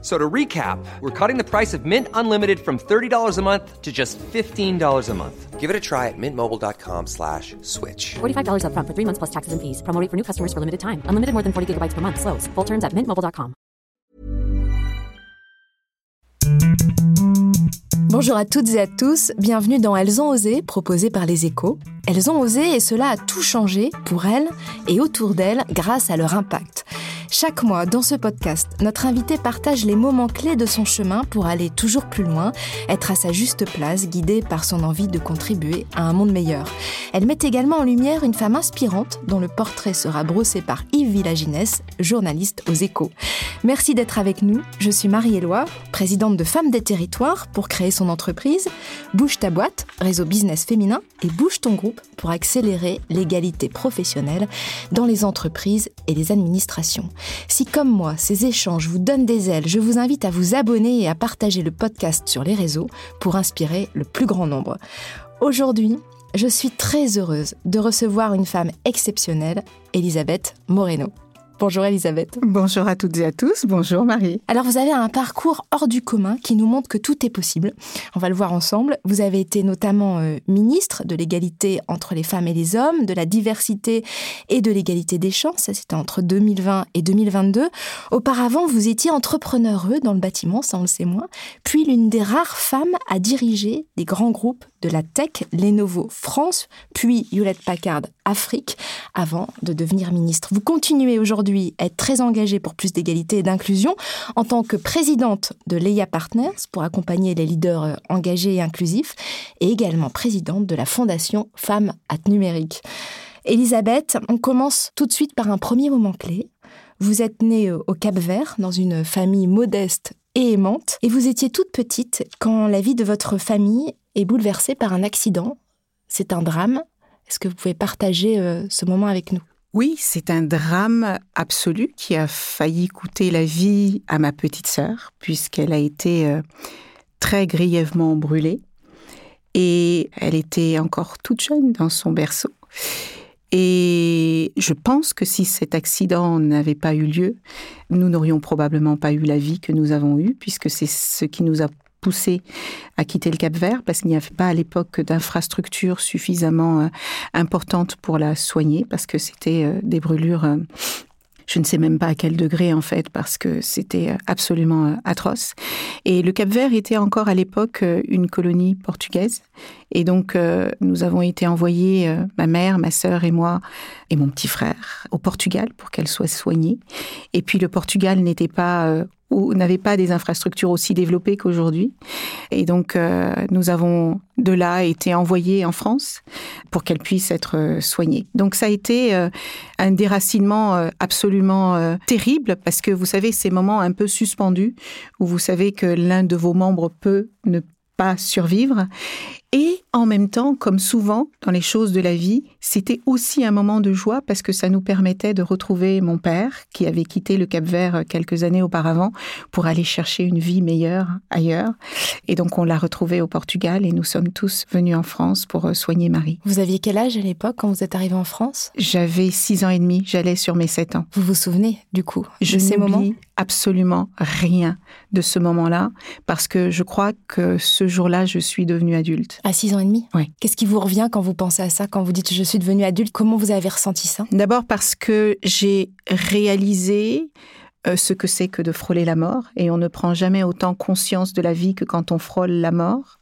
So to recap, we're cutting the price of Mint Unlimited from $30 a month to just $15 a month. Give it a try at mintmobile.com slash switch. $45 upfront for three months plus taxes and fees. Promo rate for new customers for limited time. Unlimited more than 40 gigabytes per month. Slows. Full terms at mintmobile.com. Bonjour à toutes et à tous. Bienvenue dans Elles ont osé, proposé par les échos. Elles ont osé et cela a tout changé pour elles et autour d'elles grâce à leur impact. Chaque mois, dans ce podcast, notre invité partage les moments clés de son chemin pour aller toujours plus loin, être à sa juste place, guidée par son envie de contribuer à un monde meilleur. Elle met également en lumière une femme inspirante dont le portrait sera brossé par Yves Villaginès, journaliste aux échos. Merci d'être avec nous. Je suis Marie-Éloi, présidente de Femmes des Territoires pour créer son entreprise, Bouge ta boîte, réseau business féminin, et Bouge ton groupe pour accélérer l'égalité professionnelle dans les entreprises et les administrations. Si comme moi, ces échanges vous donnent des ailes, je vous invite à vous abonner et à partager le podcast sur les réseaux pour inspirer le plus grand nombre. Aujourd'hui, je suis très heureuse de recevoir une femme exceptionnelle, Elisabeth Moreno. Bonjour Elisabeth. Bonjour à toutes et à tous. Bonjour Marie. Alors vous avez un parcours hors du commun qui nous montre que tout est possible. On va le voir ensemble. Vous avez été notamment euh, ministre de l'égalité entre les femmes et les hommes, de la diversité et de l'égalité des chances. Ça c'était entre 2020 et 2022. Auparavant, vous étiez entrepreneur dans le bâtiment, ça on le sait moins. Puis l'une des rares femmes à diriger des grands groupes de la tech, Lenovo France, puis Hewlett Packard Afrique, avant de devenir ministre. Vous continuez aujourd'hui à être très engagée pour plus d'égalité et d'inclusion en tant que présidente de Leia Partners pour accompagner les leaders euh, engagés et inclusifs, et également présidente de la fondation Femmes at Numérique. Elisabeth, on commence tout de suite par un premier moment clé. Vous êtes née euh, au Cap Vert, dans une famille modeste et aimante, et vous étiez toute petite quand la vie de votre famille est bouleversée par un accident. C'est un drame. Est-ce que vous pouvez partager euh, ce moment avec nous? Oui, c'est un drame absolu qui a failli coûter la vie à ma petite sœur, puisqu'elle a été euh, très grièvement brûlée. Et elle était encore toute jeune dans son berceau. Et je pense que si cet accident n'avait pas eu lieu, nous n'aurions probablement pas eu la vie que nous avons eue, puisque c'est ce qui nous a poussé à quitter le Cap Vert parce qu'il n'y avait pas à l'époque d'infrastructures suffisamment euh, importantes pour la soigner parce que c'était euh, des brûlures euh, je ne sais même pas à quel degré en fait, parce que c'était absolument atroce. Et le Cap Vert était encore à l'époque une colonie portugaise. Et donc, nous avons été envoyés, ma mère, ma sœur et moi, et mon petit frère, au Portugal pour qu'elle soit soignée. Et puis, le Portugal n'était pas ou n'avait pas des infrastructures aussi développées qu'aujourd'hui. Et donc, euh, nous avons de là été envoyés en France pour qu'elle puisse être euh, soignée. Donc, ça a été euh, un déracinement absolument terrible parce que vous savez, ces moments un peu suspendus où vous savez que l'un de vos membres peut ne pas survivre. Et en même temps, comme souvent dans les choses de la vie, c'était aussi un moment de joie parce que ça nous permettait de retrouver mon père qui avait quitté le Cap Vert quelques années auparavant pour aller chercher une vie meilleure ailleurs. Et donc on l'a retrouvé au Portugal et nous sommes tous venus en France pour euh, soigner Marie. Vous aviez quel âge à l'époque quand vous êtes arrivé en France? J'avais six ans et demi, j'allais sur mes sept ans. Vous vous souvenez du coup Je n'oublie absolument rien de ce moment-là parce que je crois que ce jour-là, je suis devenue adulte. À 6 ans et demi Oui. Qu'est-ce qui vous revient quand vous pensez à ça, quand vous dites je suis devenue adulte? Comment vous avez ressenti ça? D'abord parce que j'ai réalisé euh, ce que c'est que de frôler la mort et on ne prend jamais autant conscience de la vie que quand on frôle la mort.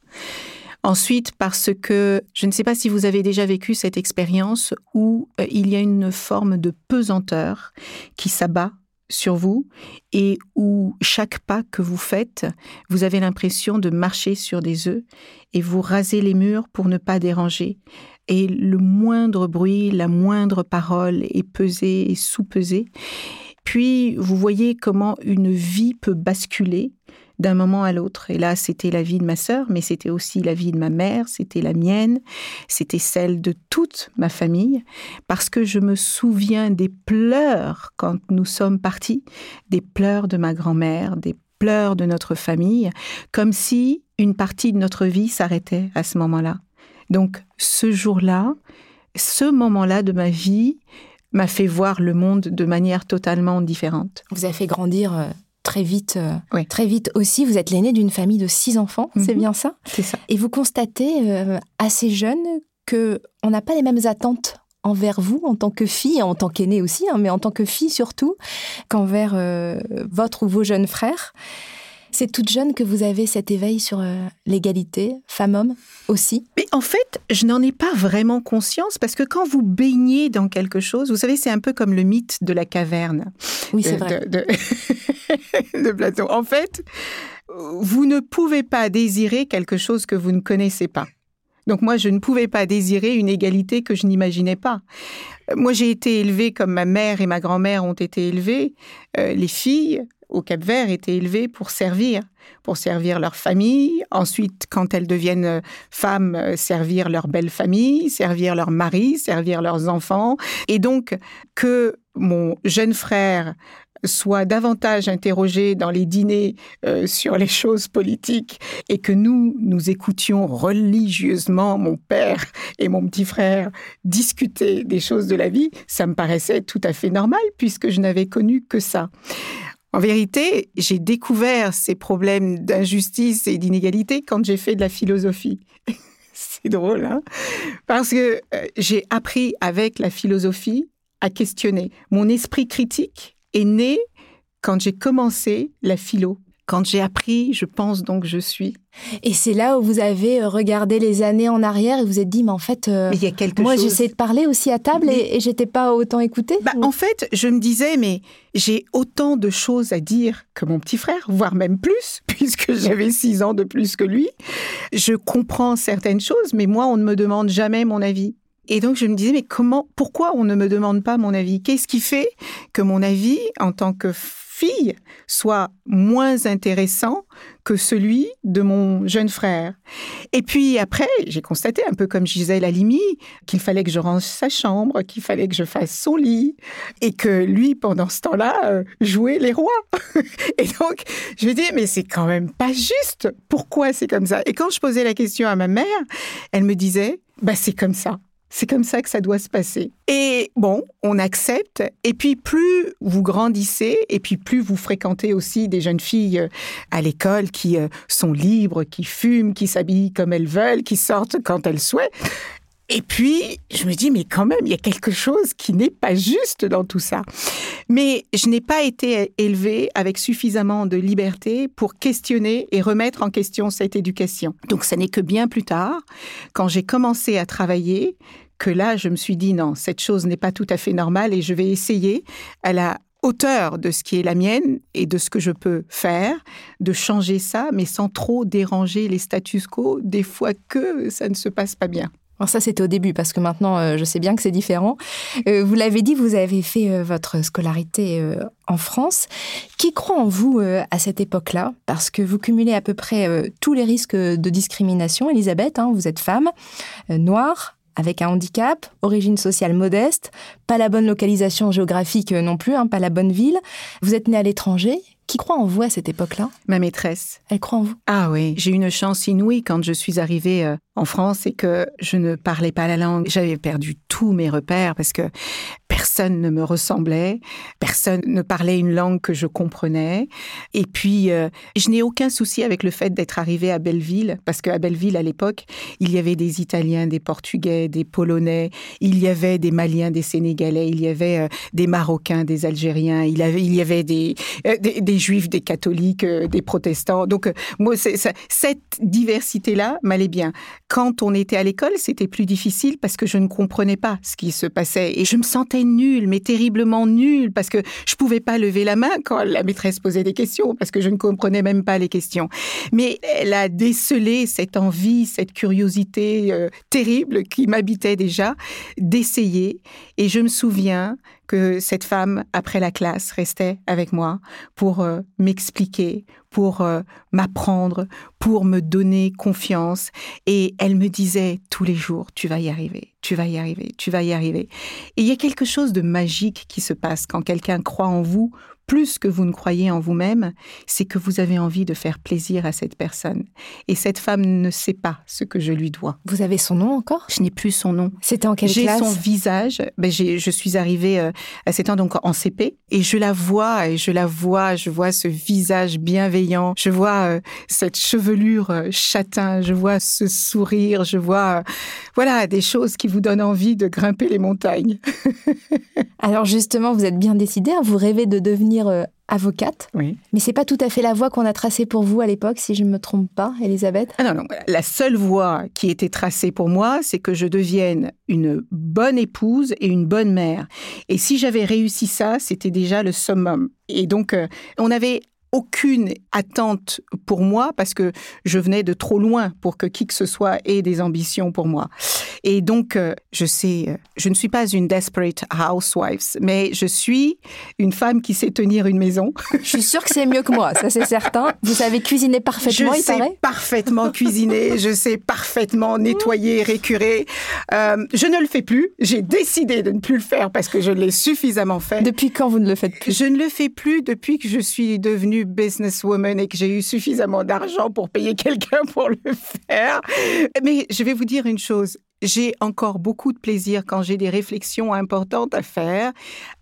Ensuite, parce que je ne sais pas si vous avez déjà vécu cette expérience où euh, il y a une forme de pesanteur qui s'abat sur vous et où chaque pas que vous faites, vous avez l'impression de marcher sur des œufs et vous rasez les murs pour ne pas déranger. Et le moindre bruit, la moindre parole est pesée et sous-pesée. Puis vous voyez comment une vie peut basculer d'un moment à l'autre. Et là, c'était la vie de ma sœur, mais c'était aussi la vie de ma mère, c'était la mienne, c'était celle de toute ma famille, parce que je me souviens des pleurs quand nous sommes partis, des pleurs de ma grand-mère, des pleurs de notre famille, comme si une partie de notre vie s'arrêtait à ce moment-là. Donc ce jour-là, ce moment-là de ma vie m'a fait voir le monde de manière totalement différente. Vous avez fait grandir euh, très vite, euh, très vite aussi. Vous êtes l'aîné d'une famille de six enfants, c'est Mhm. bien ça? C'est ça. Et vous constatez euh, assez jeune que on n'a pas les mêmes attentes envers vous en tant que fille, en tant qu'aînée aussi, hein, mais en tant que fille surtout, qu'envers euh, votre ou vos jeunes frères. C'est toute jeune que vous avez cet éveil sur euh, l'égalité, femme-homme aussi? Mais en fait, je n'en ai pas vraiment conscience parce que quand vous baignez dans quelque chose, vous savez, c'est un peu comme le mythe de la caverne. Oui, c'est de- vrai. De, de- de Platon. En fait, vous ne pouvez pas désirer quelque chose que vous ne connaissez pas. Donc moi, je ne pouvais pas désirer une égalité que je n'imaginais pas. Euh, Moi, j'ai été élevée comme ma mère et ma grand-mère ont été élevées. Euh, les filles au Cap-Vert étaient élevées pour servir, pour servir leur famille. Ensuite, quand elles deviennent euh, femmes, euh, servir leur belle famille, servir leur mari, servir leurs enfants. Et donc, que mon jeune frère soit davantage interrogé dans les dîners euh, sur les choses politiques et que nous, nous écoutions religieusement mon père et mon petit frère discuter des choses de la vie, ça me paraissait tout à fait normal puisque je n'avais connu que ça. En vérité, j'ai découvert ces problèmes d'injustice et d'inégalité quand j'ai fait de la philosophie. C'est drôle, hein? Parce que euh, j'ai appris avec la philosophie à questionner. Mon esprit critique est né quand j'ai commencé la philo. Quand j'ai appris, je pense donc je suis. Et c'est là où vous avez euh, regardé les années en arrière et vous êtes dit, mais en fait, euh, Mais il y a quelque moi chose. j'essayais de parler aussi à table Mais- et, et j'étais pas autant écoutée. Bah, en fait, je me disais, mais j'ai autant de choses à dire que mon petit frère, voire même plus, puisque j'avais six ans de plus que lui. Je comprends certaines choses, mais moi, on ne me demande jamais mon avis. Et donc, je me disais, mais comment, pourquoi on ne me demande pas mon avis? Qu'est-ce qui fait que mon avis, en tant que fille, soit moins intéressant que celui de mon jeune frère Et puis après, j'ai constaté, un peu comme Gisèle Halimi, qu'il fallait que je range sa chambre, qu'il fallait que je fasse son lit, et que lui, pendant ce temps-là, euh, jouait les rois. et donc, je me dis, mais c'est quand même pas juste. Pourquoi c'est comme ça? Et quand je posais la question à ma mère, elle me disait, bah c'est comme ça. C'est comme ça que ça doit se passer. Et bon, on accepte. Et puis plus vous grandissez, et puis plus vous fréquentez aussi des jeunes filles euh, à l'école qui euh, sont libres, qui fument, qui s'habillent comme elles veulent, qui sortent quand elles souhaitent. Et puis, je me dis, mais quand même, il y a quelque chose qui n'est pas juste dans tout ça. Mais je n'ai pas été élevée avec suffisamment de liberté pour questionner et remettre en question cette éducation. Donc, ça n'est que bien plus tard, quand j'ai commencé à travailler, que là, je me suis dit, non, cette chose n'est pas tout à fait normale et je vais essayer à la hauteur de ce qui est la mienne et de ce que je peux faire, de changer ça, mais sans trop déranger les status quo, des fois que ça ne se passe pas bien. Alors ça, c'était au début, parce que maintenant, euh, je sais bien que c'est différent. Euh, vous l'avez dit, vous avez fait euh, votre scolarité en France. Qui croit en vous à cette époque-là? Parce que vous cumulez à peu près tous les risques de discrimination, Elisabeth. hein. vous êtes femme, noire, avec un handicap, origine sociale modeste, pas la bonne localisation géographique non plus, hein, pas la bonne ville. Vous êtes née à l'étranger. Qui croit en vous à cette époque-là? Ma maîtresse. Elle croit en vous? Ah oui, j'ai eu une chance inouïe quand je suis arrivée euh, en France et que je ne parlais pas la langue. J'avais perdu tous mes repères parce que personne ne me ressemblait, personne ne parlait une langue que je comprenais. Et puis, euh, je n'ai aucun souci avec le fait d'être arrivée à Belleville parce qu'à Belleville, à l'époque, il y avait des Italiens, des Portugais, des Polonais, il y avait des Maliens, des Sénégalais, il y avait euh, des Marocains, des Algériens, il, avait, il y avait des, euh, des, des Juifs, des catholiques, euh, des protestants. Donc, euh, moi, cette diversité-là m'allait bien. Quand on était à l'école, c'était plus difficile parce que je ne comprenais pas ce qui se passait et je me sentais nulle, mais terriblement nulle parce que je pouvais pas lever la main quand la maîtresse posait des questions parce que je ne comprenais même pas les questions. Mais elle a décelé cette envie, cette curiosité euh, terrible qui m'habitait déjà d'essayer et je me souviens que cette femme, après la classe, restait avec moi pour euh, m'expliquer, pour euh, m'apprendre, pour me donner confiance. Et elle me disait tous les jours, tu vas y arriver, tu vas y arriver, tu vas y arriver. Et il y a quelque chose de magique qui se passe quand quelqu'un croit en vous plus que vous ne croyez en vous-même, c'est que vous avez envie de faire plaisir à cette personne. Et cette femme ne sait pas ce que je lui dois. Vous avez son nom encore? Je n'ai plus son nom. C'était en quelle J'ai classe? son visage. Ben, j'ai- je suis arrivée euh, à 7 ans, donc en CP, et je la vois, et je la vois, je vois ce visage bienveillant, je vois euh, cette chevelure euh, châtain, je vois ce sourire, je vois, voilà, des choses qui vous donnent envie de grimper les montagnes. Alors justement, vous êtes bien décidée, hein, vous rêvez de devenir euh, avocate, Oui. mais c'est pas tout à fait la voie qu'on a tracée pour vous à l'époque, si je ne me trompe pas, Elisabeth. Ah non, non. La seule voie qui était tracée pour moi, c'est que je devienne une bonne épouse et une bonne mère. Et si j'avais réussi ça, c'était déjà le summum. Et donc, euh, on n'avait aucune attente pour moi parce que je venais de trop loin pour que qui que ce soit ait des ambitions pour moi. Et donc, euh, je sais, euh, je ne suis pas une desperate housewife, mais je suis une femme qui sait tenir une maison. Je suis sûre que c'est mieux que moi, ça c'est certain. Vous savez cuisiner parfaitement, je il sais paraît parfaitement cuisiner, je sais parfaitement nettoyer, récurer. Euh, je ne le fais plus. J'ai décidé de ne plus le faire parce que je l'ai suffisamment fait. Depuis quand vous ne le faites plus? Je ne le fais plus depuis que je suis devenue businesswoman et que j'ai eu suffisamment d'argent pour payer quelqu'un pour le faire. Mais je vais vous dire une chose. J'ai encore beaucoup de plaisir quand j'ai des réflexions importantes à faire,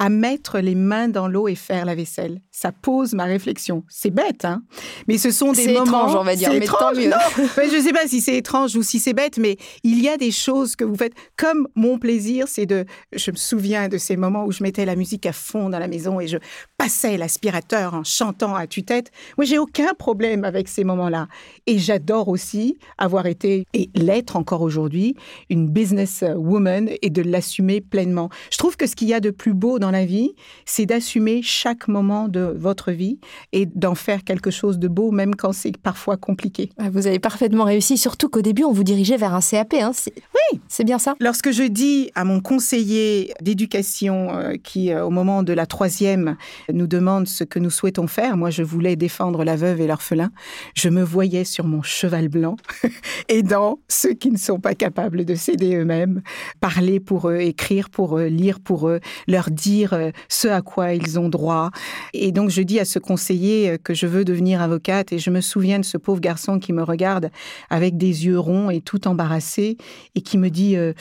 à mettre les mains dans l'eau et faire la vaisselle. Ça pose ma réflexion. C'est bête, hein Mais ce sont des C'est moments. étrange, on va dire, C'est mais tant étrange, mieux. non Ouais, je ne sais pas si c'est étrange ou si c'est bête, mais il y a des choses que vous faites. Comme mon plaisir, c'est de. Je me souviens de ces moments où je mettais la musique à fond dans la maison et je passais l'aspirateur en chantant à tue-tête. Moi, j'ai aucun problème avec ces moments-là. Et j'adore aussi avoir été et l'être encore aujourd'hui une business woman et de l'assumer pleinement. Je trouve que ce qu'il y a de plus beau dans la vie, c'est d'assumer chaque moment de votre vie et d'en faire quelque chose de beau, même quand c'est parfois compliqué. Ah, Vous avez parfaitement réussi, surtout qu'au début on vous dirigeait vers un CAP. Hein. Oui. C'est bien ça Lorsque je dis à mon conseiller d'éducation euh, qui, euh, au moment de la troisième, nous demande ce que nous souhaitons faire, moi je voulais défendre la veuve et l'orphelin, je me voyais sur mon cheval blanc, aidant ceux qui ne sont pas capables de s'aider eux-mêmes, parler pour eux, écrire pour eux, lire pour eux, leur dire euh, ce à quoi ils ont droit. Et donc je dis à ce conseiller euh, que je veux devenir avocate et je me souviens de ce pauvre garçon qui me regarde avec des yeux ronds et tout embarrassé et qui me dit euh,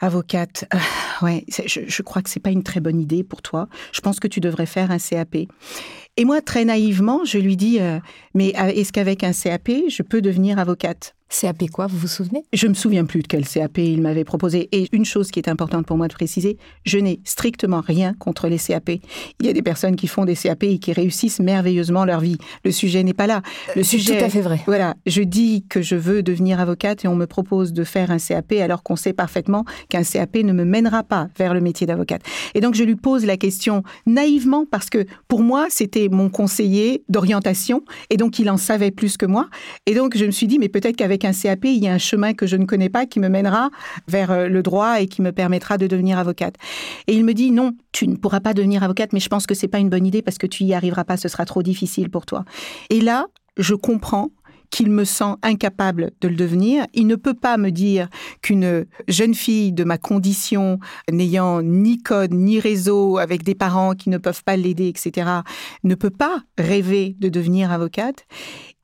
avocate, euh, ouais, je, crois que c'est pas une très bonne idée pour toi. Je pense que tu devrais faire un CAP. Et moi, très naïvement, je lui dis, mais est-ce qu'avec un CAP, je peux devenir avocate? CAP quoi, vous vous souvenez? Je me souviens plus de quel CAP il m'avait proposé. Et une chose qui est importante pour moi de préciser, je n'ai strictement rien contre les CAP. Il y a des personnes qui font des CAP et qui réussissent merveilleusement leur vie. Le sujet n'est pas là. Le C'est sujet, tout à fait vrai. Voilà, je dis que je veux devenir avocate et on me propose de faire un CAP alors qu'on sait parfaitement qu'un CAP ne me mènera pas vers le métier d'avocate. Et donc je lui pose la question naïvement parce que pour moi c'était mon conseiller d'orientation et donc il en savait plus que moi. Et donc je me suis dit mais peut-être qu'avec un CAP il y a un chemin que je ne connais pas qui me mènera vers euh, le droit et qui me permettra de devenir avocate. Et il me dit non, tu ne pourras pas devenir avocate, mais je pense que c'est pas une bonne idée parce que tu y arriveras pas, ce sera trop difficile pour toi. Et là, je comprends qu'il me sent incapable de le devenir. Il ne peut pas me dire qu'une jeune fille de ma condition, n'ayant ni code, ni réseau, avec des parents qui ne peuvent pas l'aider, etc., ne peut pas rêver de devenir avocate.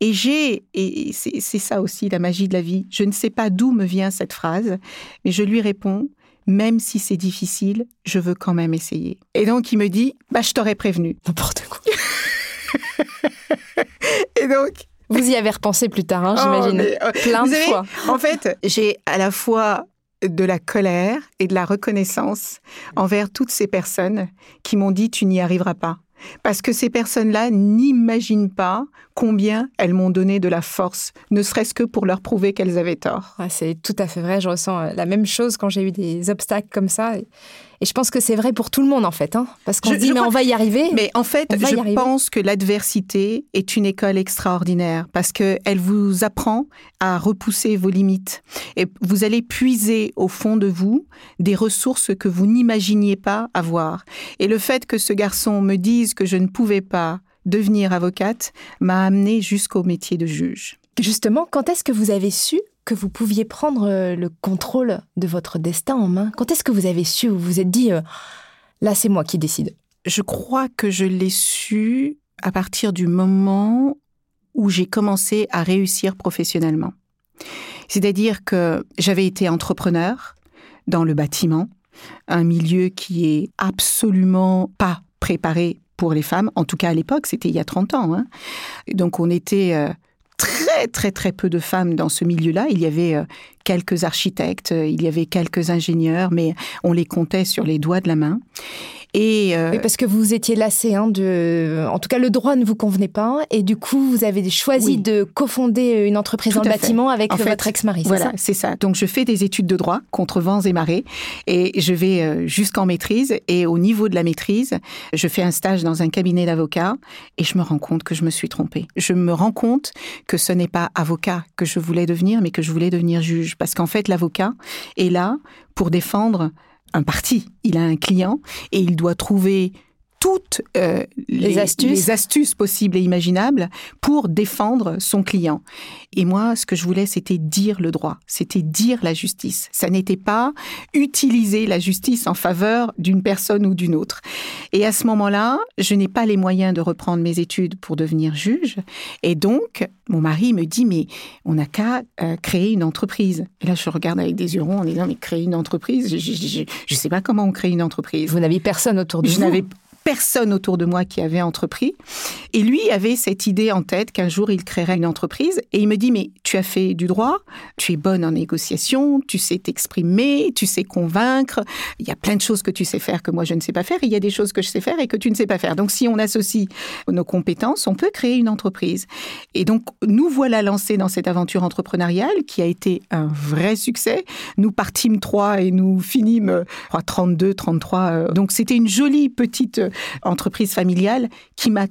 Et j'ai, et c'est ça aussi la magie de la vie, je ne sais pas d'où me vient cette phrase, mais je lui réponds, même si c'est difficile, je veux quand même essayer. Et donc il me dit, bah je t'aurais prévenu. N'importe quoi. Et donc Vous y avez repensé plus tard, hein, Oh, j'imagine. mais, euh, Plein vous de fois. En fait, j'ai à la fois de la colère et de la reconnaissance envers toutes ces personnes qui m'ont dit tu n'y arriveras pas. Parce que ces personnes-là n'imaginent pas combien elles m'ont donné de la force, ne serait-ce que pour leur prouver qu'elles avaient tort. C'est tout à fait vrai. Je ressens euh, la même chose quand j'ai eu des obstacles comme ça. Et, je pense que c'est vrai pour tout le monde en fait, hein, parce qu'on se dit mais on va y arriver. Mais en fait, je pense que l'adversité est une école extraordinaire parce qu'elle vous apprend à repousser vos limites. Et vous allez puiser au fond de vous des ressources que vous n'imaginiez pas avoir. Et le fait que ce garçon me dise que je ne pouvais pas devenir avocate m'a amené jusqu'au métier de juge. Justement, quand est-ce que vous avez su que vous pouviez prendre euh, le contrôle de votre destin en main Quand est-ce que vous avez su ou vous vous êtes dit euh, là c'est moi qui décide? Je crois que je l'ai su à partir du moment où j'ai commencé à réussir professionnellement. C'est-à-dire que j'avais été entrepreneur dans le bâtiment, un milieu qui est absolument pas préparé pour les femmes, en tout cas à l'époque, c'était il y a 30 ans. hein. Donc on était euh, très très très peu de femmes dans ce milieu-là. Il y avait euh, quelques architectes, euh, il y avait quelques ingénieurs, mais on les comptait sur les doigts de la main. Et euh, Oui, parce que vous étiez lassé, hein, de... en tout cas le droit ne vous convenait pas, et du coup vous avez choisi Oui. de cofonder une entreprise Tout dans le à fait. bâtiment avec En fait, votre ex-mari, Voilà, ça c'est ça. Donc je fais des études de droit contre vents et marées et je vais euh, jusqu'en maîtrise et au niveau de la maîtrise, je fais un stage dans un cabinet d'avocats et je me rends compte que je me suis trompée. Je me rends compte que ce n'est pas avocat que je voulais devenir mais que je voulais devenir juge parce qu'en fait l'avocat est là pour défendre un parti. Il a un client et il doit trouver toutes euh, les, astuces. les astuces possibles et imaginables pour défendre son client. Et moi, ce que je voulais, c'était dire le droit, c'était dire la justice. Ça n'était pas utiliser la justice en faveur d'une personne ou d'une autre. Et à ce moment-là, je n'ai pas les moyens de reprendre mes études pour devenir juge. Et donc, mon mari me dit, mais on n'a qu'à euh, créer une entreprise. Et là, je regarde avec des yeux ronds en disant, mais créer une entreprise, je ne sais pas comment on crée une entreprise. Vous n'aviez personne autour de Je vous? Personne autour de moi qui avait entrepris. Et lui avait cette idée en tête qu'un jour il créerait une entreprise. Et il me dit, mais tu as fait du droit, tu es bonne en négociation, tu sais t'exprimer, tu sais convaincre. Il y a plein de choses que tu sais faire que moi je ne sais pas faire. Il y a des choses que je sais faire et que tu ne sais pas faire. Donc si on associe nos compétences, on peut créer une entreprise. Et donc nous voilà lancés dans cette aventure entrepreneuriale qui a été un vrai succès. Nous partîmes trois et nous finîmes, euh, je crois, 32, 33. euh. Donc c'était une jolie petite euh, entreprise familiale qui m'a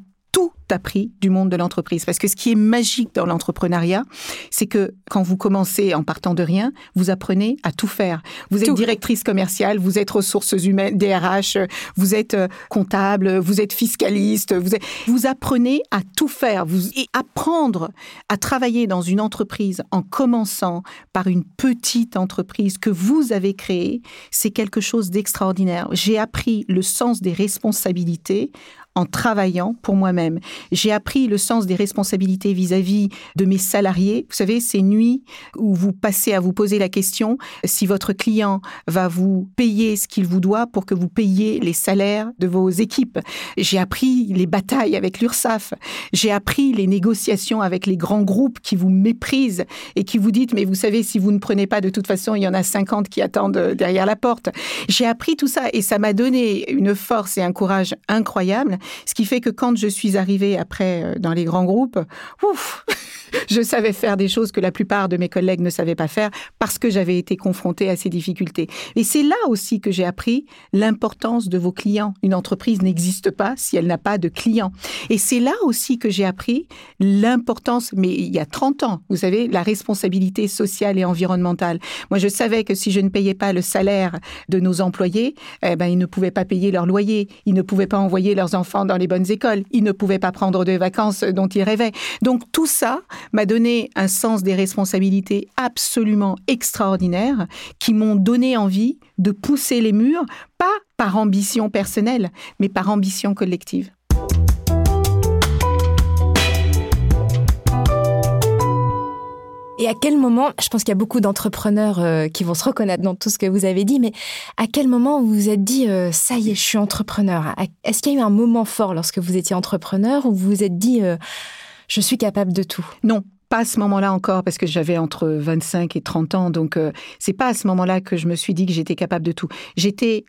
appris du monde de l'entreprise. Parce que ce qui est magique dans l'entrepreneuriat, c'est que quand vous commencez en partant de rien, vous apprenez à tout faire. Vous êtes Tout. directrice commerciale, vous êtes ressources humaines, DRH, vous êtes euh, comptable, vous êtes fiscaliste, vous, êtes- vous apprenez à tout faire. Vous, et apprendre à travailler dans une entreprise en commençant par une petite entreprise que vous avez créée, c'est quelque chose d'extraordinaire. J'ai appris le sens des responsabilités en travaillant pour moi-même. J'ai appris le sens des responsabilités vis-à-vis de mes salariés. Vous savez, ces nuits où vous passez à vous poser la question si votre client va vous payer ce qu'il vous doit pour que vous payiez les salaires de vos équipes. J'ai appris les batailles avec l'URSSAF. J'ai appris les négociations avec les grands groupes qui vous méprisent et qui vous dites, mais vous savez, si vous ne prenez pas, de toute façon, il y en a 50 qui attendent euh, derrière la porte. J'ai appris tout ça et ça m'a donné une force et un courage incroyable, ce qui fait que quand je suis arrivée après euh, dans les grands groupes, ouf, je savais faire des choses que la plupart de mes collègues ne savaient pas faire parce que j'avais été confrontée à ces difficultés. Et c'est là aussi que j'ai appris l'importance de vos clients. Une entreprise n'existe pas si elle n'a pas de clients. Et c'est là aussi que j'ai appris l'importance, mais il y a 30 ans, vous savez, la responsabilité sociale et environnementale. Moi, je savais que si je ne payais pas le salaire de nos employés, eh ben, ils ne pouvaient pas payer leur loyer, ils ne pouvaient pas envoyer leurs enfants dans les bonnes écoles, ils ne pouvaient pas prendre de vacances dont ils rêvaient. Donc tout ça m'a donné un sens des responsabilités absolument extraordinaire qui m'ont donné envie de pousser les murs, pas par ambition personnelle, mais par ambition collective. Et à quel moment, je pense qu'il y a beaucoup d'entrepreneurs euh, qui vont se reconnaître dans tout ce que vous avez dit, mais à quel moment vous vous êtes dit, euh, ça y est, je suis entrepreneur? Est-ce qu'il y a eu un moment fort lorsque vous étiez entrepreneur où vous vous êtes dit, euh, je suis capable de tout? Non, pas à ce moment-là encore, parce que j'avais entre 25 et 30 ans, donc c'est pas à ce moment-là que je me suis dit que j'étais capable de tout. J'étais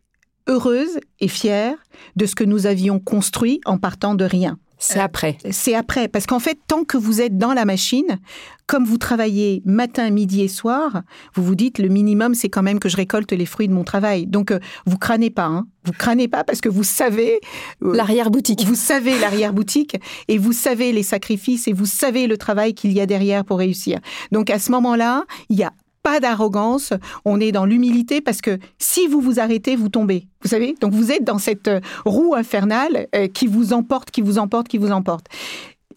heureuse et fière de ce que nous avions construit en partant de rien. C'est après. C'est après. Parce qu'en fait, tant que vous êtes dans la machine, comme vous travaillez matin, midi et soir, vous vous dites le minimum, c'est quand même que je récolte les fruits de mon travail. Donc, euh, vous crânez pas. Hein. Vous crânez pas parce que vous savez. euh, L'arrière-boutique. Vous savez l'arrière-boutique et vous savez les sacrifices et vous savez le travail qu'il y a derrière pour réussir. Donc, à ce moment-là, il y a pas d'arrogance, on est dans l'humilité parce que si vous vous arrêtez, vous tombez. Vous savez? Donc vous êtes dans cette euh, roue infernale euh, qui vous emporte, qui vous emporte, qui vous emporte.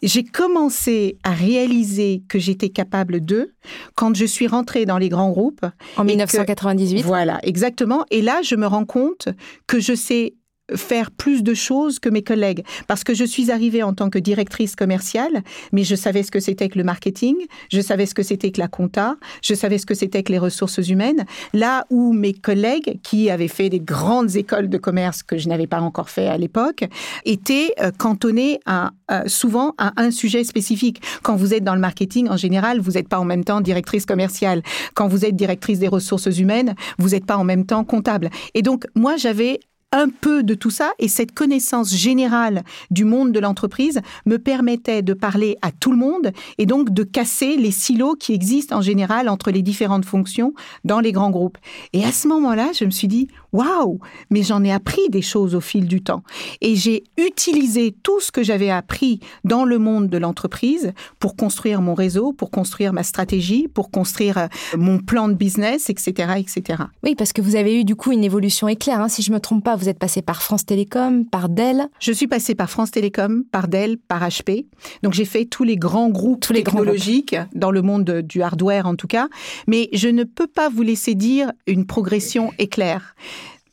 J'ai commencé à réaliser que j'étais capable d'eux quand je suis rentrée dans les grands groupes. En et que- 1998. Voilà, exactement. Et là, je me rends compte que je sais faire plus de choses que mes collègues. Parce que je suis arrivée en tant que directrice commerciale mais je savais ce que c'était que le marketing je savais ce que c'était que la compta je savais ce que c'était que les ressources humaines. Là où mes collègues qui avaient fait des grandes écoles de commerce que je n'avais pas encore fait à l'époque étaient euh, cantonnés à souvent à un sujet spécifique. Quand vous êtes dans le marketing en général vous n'êtes pas en même temps directrice commerciale. Quand vous êtes directrice des ressources humaines vous n'êtes pas en même temps comptable. Et donc moi j'avais un peu de tout ça et cette connaissance générale du monde de l'entreprise me permettait de parler à tout le monde et donc de casser les silos qui existent en général entre les différentes fonctions dans les grands groupes. Et à ce moment-là, je me suis dit, waouh, mais j'en ai appris des choses au fil du temps. Et j'ai utilisé tout ce que j'avais appris dans le monde de l'entreprise pour construire mon réseau, pour construire ma stratégie, pour construire euh, mon plan de business, etc., etc. Oui, parce que vous avez eu du coup une évolution éclair. hein. Si je me trompe pas, vous êtes passé par France Télécom, par Dell. Je suis passée par France Télécom, par Dell, par HP. Donc j'ai fait tous les grands groupes Tous les grands technologiques dans le monde de- du hardware en tout cas. Mais je ne peux pas vous laisser dire une progression éclair.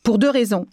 Pour deux raisons.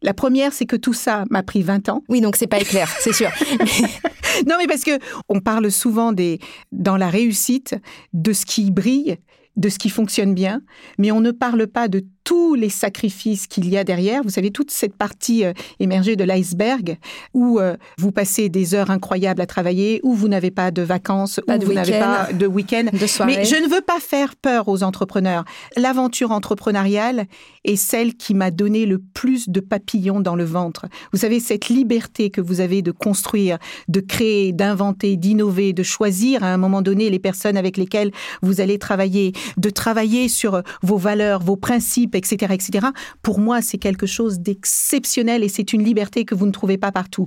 La première, c'est que tout ça m'a pris 20 ans. Oui, donc c'est pas éclair, c'est sûr. Non, mais parce que on parle souvent des, dans la réussite de ce qui brille, de ce qui fonctionne bien, mais on ne parle pas de tous les sacrifices qu'il y a derrière. Vous savez, toute cette partie euh, émergée de l'iceberg où euh, vous passez des heures incroyables à travailler, où vous n'avez pas de vacances, Pas où de vous n'avez pas de week-end. Mais je ne veux pas faire peur aux entrepreneurs. L'aventure entrepreneuriale est celle qui m'a donné le plus de papillons dans le ventre. Vous savez, cette liberté que vous avez de construire, de créer, d'inventer, d'innover, de choisir à un moment donné les personnes avec lesquelles vous allez travailler, de travailler sur vos valeurs, vos principes, etc., etc. Pour moi, c'est quelque chose d'exceptionnel et c'est une liberté que vous ne trouvez pas partout.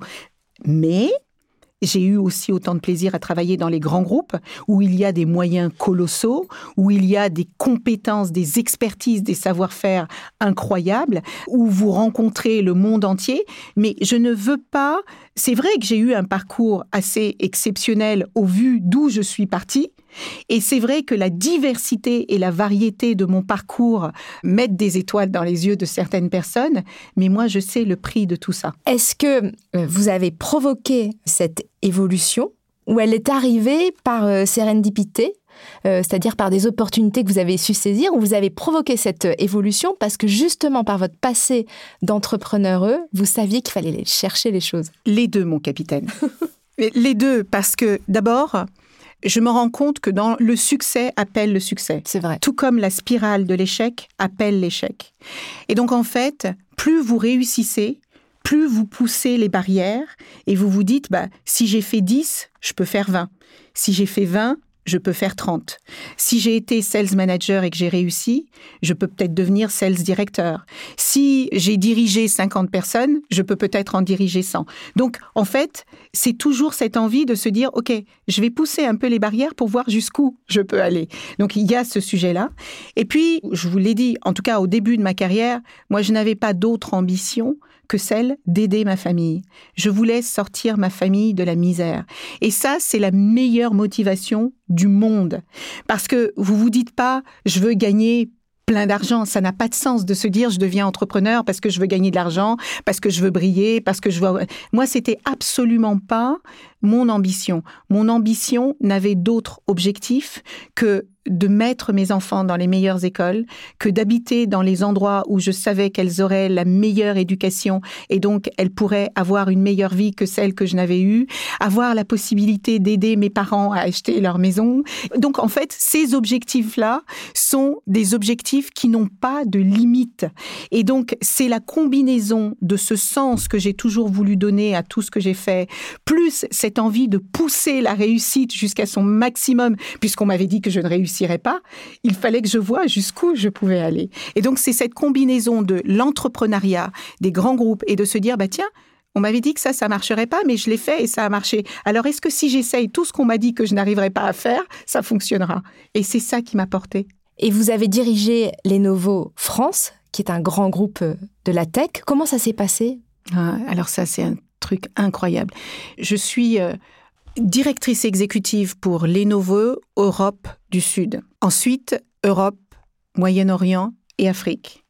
Mais j'ai eu aussi autant de plaisir à travailler dans les grands groupes où il y a des moyens colossaux, où il y a des compétences, des expertises, des savoir-faire incroyables, où vous rencontrez le monde entier. Mais je ne veux pas. C'est vrai que j'ai eu un parcours assez exceptionnel au vu d'où je suis partie. Et c'est vrai que la diversité et la variété de mon parcours mettent des étoiles dans les yeux de certaines personnes, mais moi je sais le prix de tout ça. Est-ce que euh, vous avez provoqué cette évolution ou elle est arrivée par euh, sérendipité euh, c'est-à-dire par des opportunités que vous avez su saisir, ou vous avez provoqué cette euh, évolution parce que justement par votre passé d'entrepreneur, heureux, vous saviez qu'il fallait chercher les choses? Les deux, mon capitaine. Les deux, parce que d'abord, je me rends compte que dans le succès appelle le succès. C'est vrai. Tout comme la spirale de l'échec appelle l'échec. Et donc en fait, plus vous réussissez, plus vous poussez les barrières et vous vous dites, bah, si j'ai fait 10, je peux faire 20. Si j'ai fait 20, je peux faire 30. Si j'ai été sales manager et que j'ai réussi, je peux peut-être devenir sales directeur. Si j'ai dirigé 50 personnes, je peux peut-être en diriger 100. Donc, en fait, c'est toujours cette envie de se dire, OK, je vais pousser un peu les barrières pour voir jusqu'où je peux aller. Donc, il y a ce sujet-là. Et puis, je vous l'ai dit, en tout cas, au début de ma carrière, moi, je n'avais pas d'autre ambition que celle d'aider ma famille. Je voulais sortir ma famille de la misère. Et ça, c'est la meilleure motivation du monde. Parce que vous vous dites pas, je veux gagner plein d'argent. Ça n'a pas de sens de se dire je deviens entrepreneur parce que je veux gagner de l'argent, parce que je veux briller, parce que je veux. Moi, c'était absolument pas mon ambition. Mon ambition n'avait d'autre objectif que de mettre mes enfants dans les meilleures écoles, que d'habiter dans les endroits où je savais qu'elles auraient la meilleure éducation et donc elles pourraient avoir une meilleure vie que celle que je n'avais eue, avoir la possibilité d'aider mes parents à acheter leur maison. Donc en fait, ces objectifs-là sont des objectifs qui n'ont pas de limite. Et donc c'est la combinaison de ce sens que j'ai toujours voulu donner à tout ce que j'ai fait, plus cette envie de pousser la réussite jusqu'à son maximum, puisqu'on m'avait dit que je ne réussirais pas, il fallait que je vois jusqu'où je pouvais aller. Et donc c'est cette combinaison de l'entrepreneuriat, des grands groupes et de se dire, bah tiens, on m'avait dit que ça, ça marcherait pas, mais je l'ai fait et ça a marché. Alors est-ce que si j'essaye tout ce qu'on m'a dit que je n'arriverais pas à faire, ça fonctionnera? Et c'est ça qui m'a porté. Et vous avez dirigé Lenovo France, qui est un grand groupe euh, de la tech. Comment ça s'est passé? Ah, Alors ça, c'est un truc incroyable. Je suis euh, directrice exécutive pour Lenovo Europe du Sud. Ensuite, Europe, Moyen-Orient et Afrique.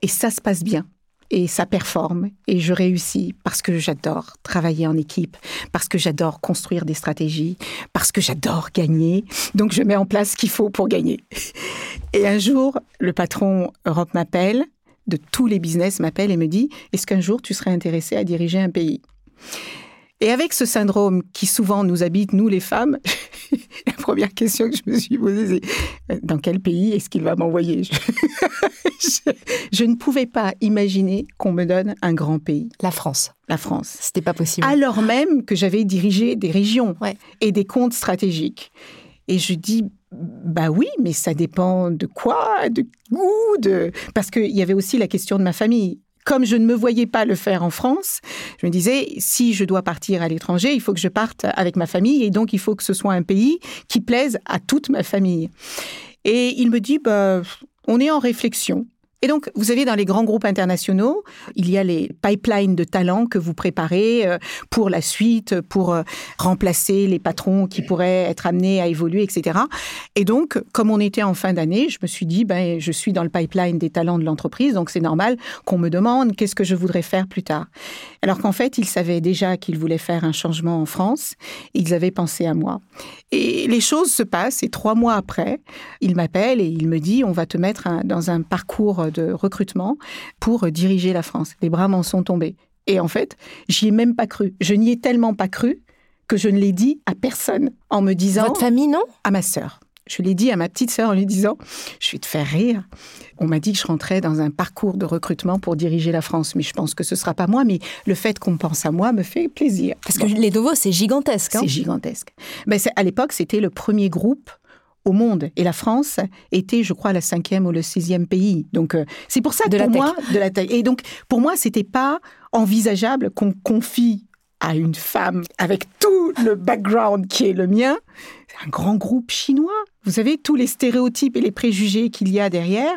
Et ça se passe bien. Et ça performe et je réussis parce que j'adore travailler en équipe, parce que j'adore construire des stratégies, parce que j'adore gagner. Donc je mets en place ce qu'il faut pour gagner. Et un jour, le patron Europe m'appelle, de tous les business m'appelle et me dit, est-ce qu'un jour tu serais intéressé à diriger un pays? Et avec ce syndrome qui souvent nous habite, nous les femmes, la première question que je me suis posée, c'est euh, dans quel pays est-ce qu'il va m'envoyer? Je, ne pouvais pas imaginer qu'on me donne un grand pays. La France. La France. C'était pas possible. Alors même que j'avais dirigé des régions et des comptes stratégiques. Et je dis, bah oui, mais ça dépend de quoi, de où, de... Parce qu'il y avait aussi la question de ma famille comme je ne me voyais pas le faire en France, je me disais, si je dois partir à l'étranger, il faut que je parte avec ma famille et donc il faut que ce soit un pays qui plaise à toute ma famille. Et il me dit, bah, on est en réflexion. Et donc, vous savez, dans les grands groupes internationaux, il y a les pipelines de talents que vous préparez euh, pour la suite, pour euh, remplacer les patrons qui pourraient être amenés à évoluer, etc. Et donc, comme on était en fin d'année, je me suis dit, ben, je suis dans le pipeline des talents de l'entreprise, donc c'est normal qu'on me demande qu'est-ce que je voudrais faire plus tard? Alors qu'en fait, ils savaient déjà qu'ils voulaient faire un changement en France. Ils avaient pensé à moi. Et les choses se passent, et trois mois après, il m'appelle et il me dit, on va te mettre dans un parcours de recrutement pour diriger la France. Les bras m'en sont tombés. Et en fait, j'y ai même pas cru. Je n'y ai tellement pas cru que je ne l'ai dit à personne en me disant... Votre famille, non? À ma sœur. Je l'ai dit à ma petite sœur en lui disant, je vais te faire rire. On m'a dit que je rentrais dans un parcours de recrutement pour diriger la France, mais je pense que ce sera pas moi. Mais le fait qu'on pense à moi me fait plaisir. Parce que les Dovo, c'est gigantesque. Hein c'est gigantesque. Ben, à l'époque, c'était le premier groupe au monde. Et la France était, je crois, la cinquième ou le sixième pays. Donc, euh, c'est pour ça que pour moi, de la taille. Et donc, pour moi, c'était pas envisageable qu'on confie à une femme avec tout le background qui est le mien, un grand groupe chinois. Vous savez, tous les stéréotypes et les préjugés qu'il y a derrière.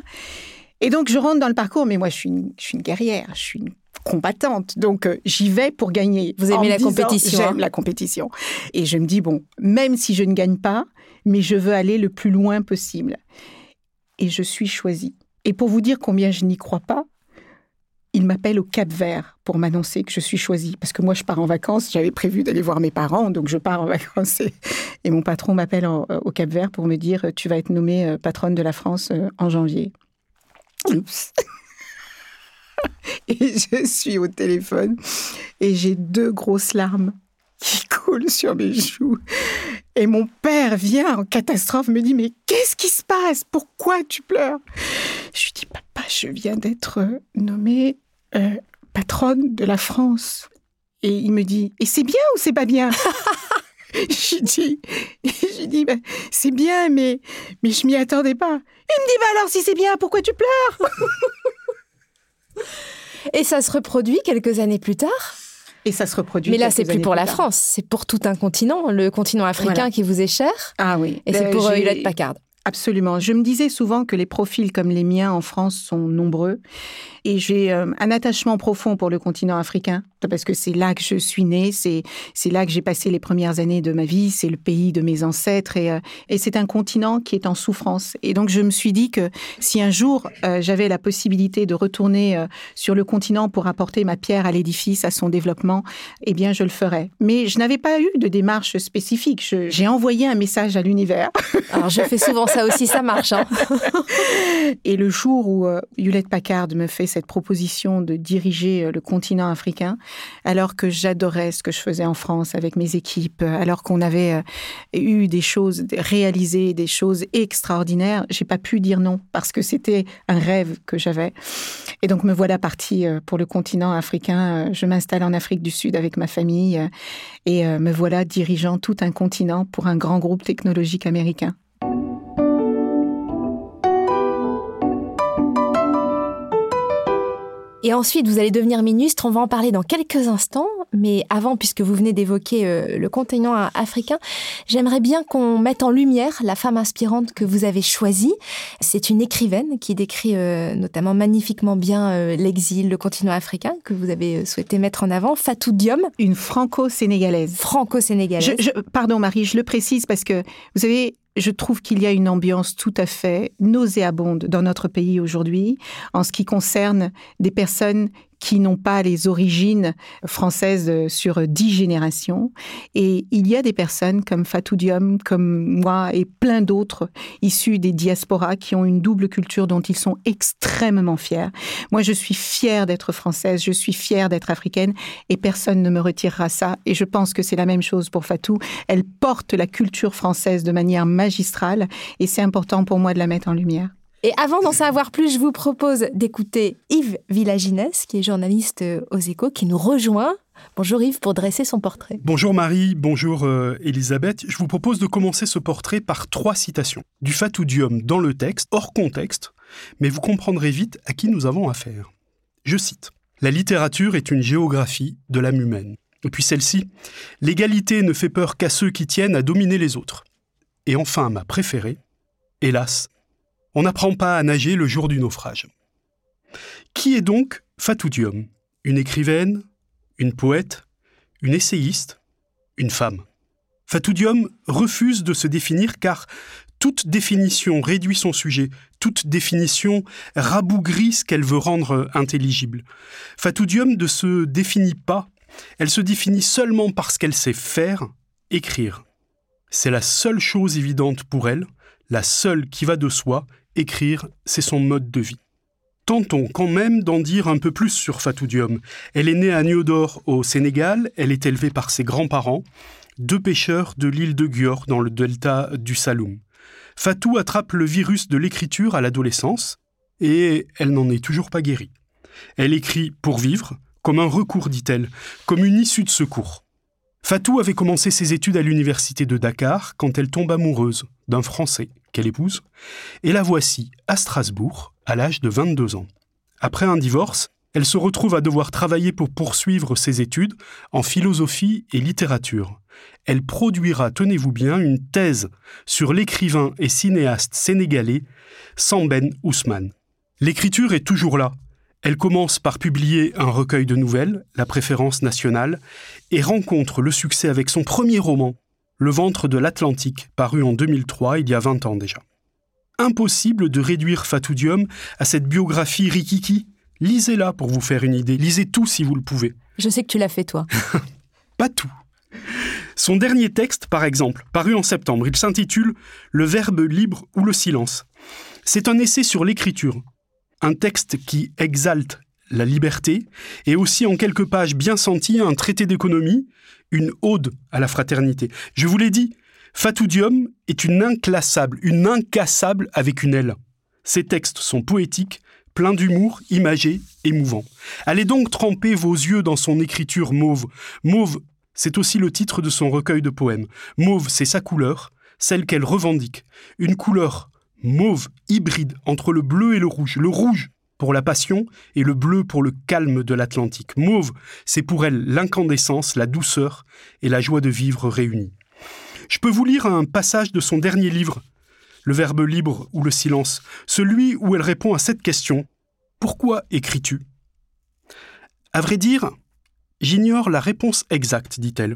Et donc, je rentre dans le parcours, mais moi, je suis une, je suis une guerrière, je suis une combattante. Donc, euh, j'y vais pour gagner. Vous aimez la compétition J'aime hein la compétition. Et je me dis, bon, même si je ne gagne pas, mais je veux aller le plus loin possible. Et je suis choisie. Et pour vous dire combien je n'y crois pas, il m'appelle au Cap Vert pour m'annoncer que je suis choisie. Parce que moi, je pars en vacances, j'avais prévu d'aller voir mes parents, donc je pars en vacances. Et, mon patron m'appelle au Cap Vert pour me dire Tu vas être nommée euh, patronne de la France euh, en janvier. Oups Et je suis au téléphone et j'ai deux grosses larmes qui coulent sur mes joues. Et mon père vient en catastrophe, me dit Mais qu'est-ce qui se passe? Pourquoi tu pleures? Je lui dis Papa, je viens d'être nommée euh, patronne de la France. Et il me dit Et c'est bien ou c'est pas bien? Je dis, je dis ben, c'est bien, mais, mais je m'y attendais pas. Il me dit, bah alors si c'est bien, pourquoi tu pleures? Et ça se reproduit quelques années plus tard et ça se reproduit. Mais là, c'est plus pour la France, c'est pour tout un continent, le continent africain qui vous est cher. Ah oui. Et c'est pour euh, Hewlett Packard. Absolument. Je me disais souvent que les profils comme les miens en France sont nombreux et j'ai euh, un attachement profond pour le continent africain. parce que c'est là que je suis née, c'est c'est là que j'ai passé les premières années de ma vie, c'est le pays de mes ancêtres et, euh, et c'est un continent qui est en souffrance. Et donc je me suis dit que si un jour euh, j'avais la possibilité de retourner sur le continent pour apporter ma pierre à l'édifice, à son développement, eh bien je le ferais. Mais je n'avais pas eu de démarche spécifique. J'ai envoyé un message à l'univers. Alors je fais souvent ça aussi, ça marche. hein. Et le jour où Hewlett Packard me fait cette proposition de diriger euh, le continent africain, alors que j'adorais ce que je faisais en France avec mes équipes, euh, alors qu'on avait euh, eu des choses, des- réalisé des choses extraordinaires, j'ai pas pu dire non parce que c'était un rêve que j'avais. Et donc me voilà partie pour le continent africain. Je m'installe en Afrique du Sud avec ma famille et me voilà dirigeant tout un continent pour un grand groupe technologique américain. Et ensuite, vous allez devenir ministre. On va en parler dans quelques instants. Mais avant, puisque vous venez d'évoquer euh, le continent africain, j'aimerais bien qu'on mette en lumière la femme inspirante que vous avez choisie. C'est une écrivaine qui décrit euh, notamment magnifiquement bien euh, l'exil, le continent africain, que vous avez souhaité mettre en avant. Fatou Diom, Une franco-sénégalaise. franco-sénégalaise. Je, je- pardon Marie, je le précise parce que vous savez, je trouve qu'il y a une ambiance tout à fait nauséabonde dans notre pays aujourd'hui en ce qui concerne des personnes qui n'ont pas les origines françaises euh, sur dix générations. Et il y a des personnes comme Fatou Diom, comme moi et plein d'autres issus des diasporas qui ont une double culture dont ils sont extrêmement fiers. Moi, je suis fière d'être française, je suis fière d'être africaine et personne ne me retirera ça. Et je pense que c'est la même chose pour Fatou. Elle porte la culture française de manière magistrale et c'est important pour moi de la mettre en lumière. Et avant d'en savoir plus, je vous propose d'écouter Yves Villaginès, qui est journaliste euh, aux échos, qui nous rejoint. Bonjour Yves, pour dresser son portrait. Bonjour Marie, bonjour euh, Elisabeth. Je vous propose de commencer ce portrait par trois citations. Du fatoudium dans le texte, hors contexte, mais vous comprendrez vite à qui nous avons affaire. Je cite. La littérature est une géographie de l'âme humaine. Et puis celle-ci, l'égalité ne fait peur qu'à ceux qui tiennent à dominer les autres. Et enfin, ma préférée, hélas, on n'apprend pas à nager le jour du naufrage. Qui est donc Fatou Diom Une écrivaine? Une poète? Une essayiste? Une femme? Fatou Diom refuse de se définir car toute définition réduit son sujet, toute définition rabougrit ce qu'elle veut rendre intelligible. Fatou Diom ne se définit pas, elle se définit seulement parce qu'elle sait faire, écrire. C'est la seule chose évidente pour elle, la seule qui va de soi, écrire, c'est son mode de vie. Tentons quand même d'en dire un peu plus sur Fatou Diom. Elle est née à Niodor au Sénégal, elle est élevée par ses grands-parents, deux pêcheurs de l'île de Gior dans le delta du Saloum. Fatou attrape le virus de l'écriture à l'adolescence et elle n'en est toujours pas guérie. Elle écrit pour vivre, comme un recours, dit-elle, comme une issue de secours. Fatou avait commencé ses études à l'université de Dakar quand elle tombe amoureuse d'un Français qu'elle épouse, et la voici à Strasbourg à l'âge de 22 ans. Après un divorce, elle se retrouve à devoir travailler pour poursuivre ses études en philosophie et littérature. Elle produira, tenez-vous bien, une thèse sur l'écrivain et cinéaste sénégalais Samben Ousmane. L'écriture est toujours là. Elle commence par publier un recueil de nouvelles, La préférence nationale, et rencontre le succès avec son premier roman, Le ventre de l'Atlantique, paru en 2003, il y a 20 ans déjà. Impossible de réduire Fatou Diom à cette biographie rikiki. Lisez-la pour vous faire une idée. Lisez tout si vous le pouvez. Je sais que tu l'as fait, toi. Pas tout. Son dernier texte, par exemple, paru en septembre, il s'intitule Le verbe libre ou le silence. C'est un essai sur l'écriture. Un texte qui exalte la liberté et aussi en quelques pages bien senties un traité d'économie, une ode à la fraternité. Je vous l'ai dit, Fatou Diom est une inclassable, une incassable avec une L. Ses textes sont poétiques, pleins d'humour, imagés, émouvants. Allez donc tremper vos yeux dans son écriture mauve. Mauve, c'est aussi le titre de son recueil de poèmes. Mauve, c'est sa couleur, celle qu'elle revendique. Une couleur mauve, hybride entre le bleu et le rouge. Le rouge pour la passion et le bleu pour le calme de l'Atlantique. Mauve, c'est pour elle l'incandescence, la douceur et la joie de vivre réunies. Je peux vous lire un passage de son dernier livre, Le Verbe libre ou le silence, celui où elle répond à cette question Pourquoi écris-tu? À vrai dire, J'ignore la réponse exacte, dit-elle.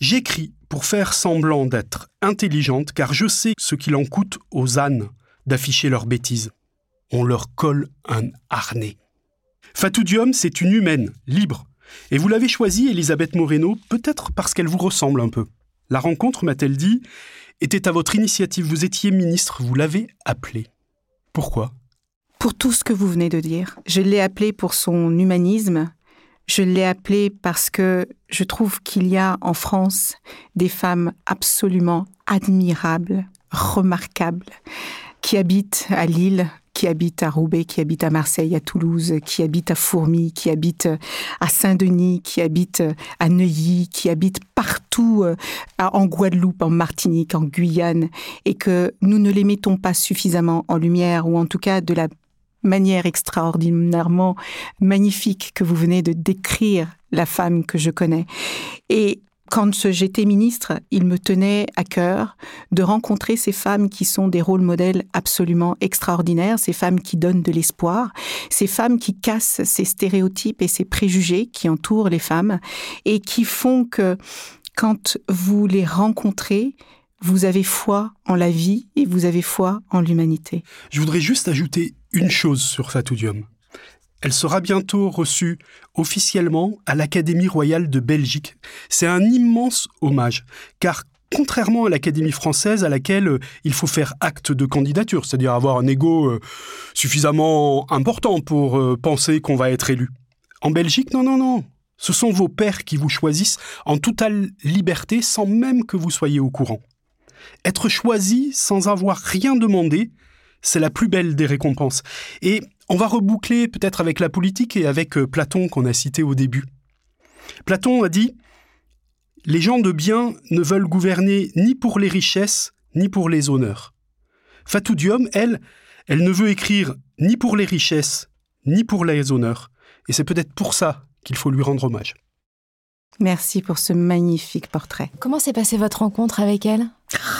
J'écris pour faire semblant d'être intelligente car je sais ce qu'il en coûte aux ânes d'afficher leurs bêtises. On leur colle un harnais. Fatou Diom, c'est une humaine, libre. Et vous l'avez choisie, Elisabeth Moreno, peut-être parce qu'elle vous ressemble un peu. La rencontre, m'a-t-elle dit, était à votre initiative. Vous étiez ministre, vous l'avez appelée. Pourquoi? Pour tout ce que vous venez de dire. Je l'ai appelée pour son humanisme. Je l'ai appelée parce que je trouve qu'il y a en France des femmes absolument admirables, remarquables, qui habitent à Lille, qui habitent à Roubaix, qui habitent à Marseille, à Toulouse, qui habitent à Fourmi, qui habitent à Saint-Denis, qui habitent à Neuilly, qui habitent partout euh, en Guadeloupe, en Martinique, en Guyane, et que nous ne les mettons pas suffisamment en lumière, ou en tout cas de la manière extraordinairement magnifique que vous venez de décrire la femme que je connais. Et quand j'étais ministre, il me tenait à cœur de rencontrer ces femmes qui sont des rôles modèles absolument extraordinaires, ces femmes qui donnent de l'espoir, ces femmes qui cassent ces stéréotypes et ces préjugés qui entourent les femmes et qui font que quand vous les rencontrez, vous avez foi en la vie et vous avez foi en l'humanité. Je voudrais juste ajouter une chose sur Fatou Diom. Elle sera bientôt reçue officiellement à l'Académie royale de Belgique. C'est un immense hommage, car contrairement à l'Académie française à laquelle euh, il faut faire acte de candidature, c'est-à-dire avoir un ego euh, suffisamment important pour euh, penser qu'on va être élu. En Belgique, non, non, non. Ce sont vos pères qui vous choisissent en totale liberté sans même que vous soyez au courant. Être choisi sans avoir rien demandé, c'est la plus belle des récompenses. Et on va reboucler peut-être avec la politique et avec euh, Platon qu'on a cité au début. Platon a dit Les gens de bien ne veulent gouverner ni pour les richesses, ni pour les honneurs. Fatou Diom, elle, elle ne veut écrire ni pour les richesses, ni pour les honneurs. Et c'est peut-être pour ça qu'il faut lui rendre hommage. Merci pour ce magnifique portrait. Comment s'est passée votre rencontre avec elle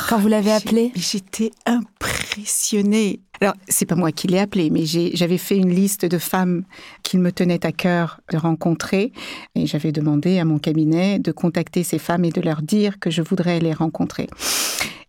quand vous l'avez appelée? J'étais impressionnée. Alors, c'est pas moi qui l'ai appelée, mais j'avais fait une liste de femmes qu'il me tenait à cœur de rencontrer. Et j'avais demandé à mon cabinet de contacter ces femmes et de leur dire que je voudrais les rencontrer.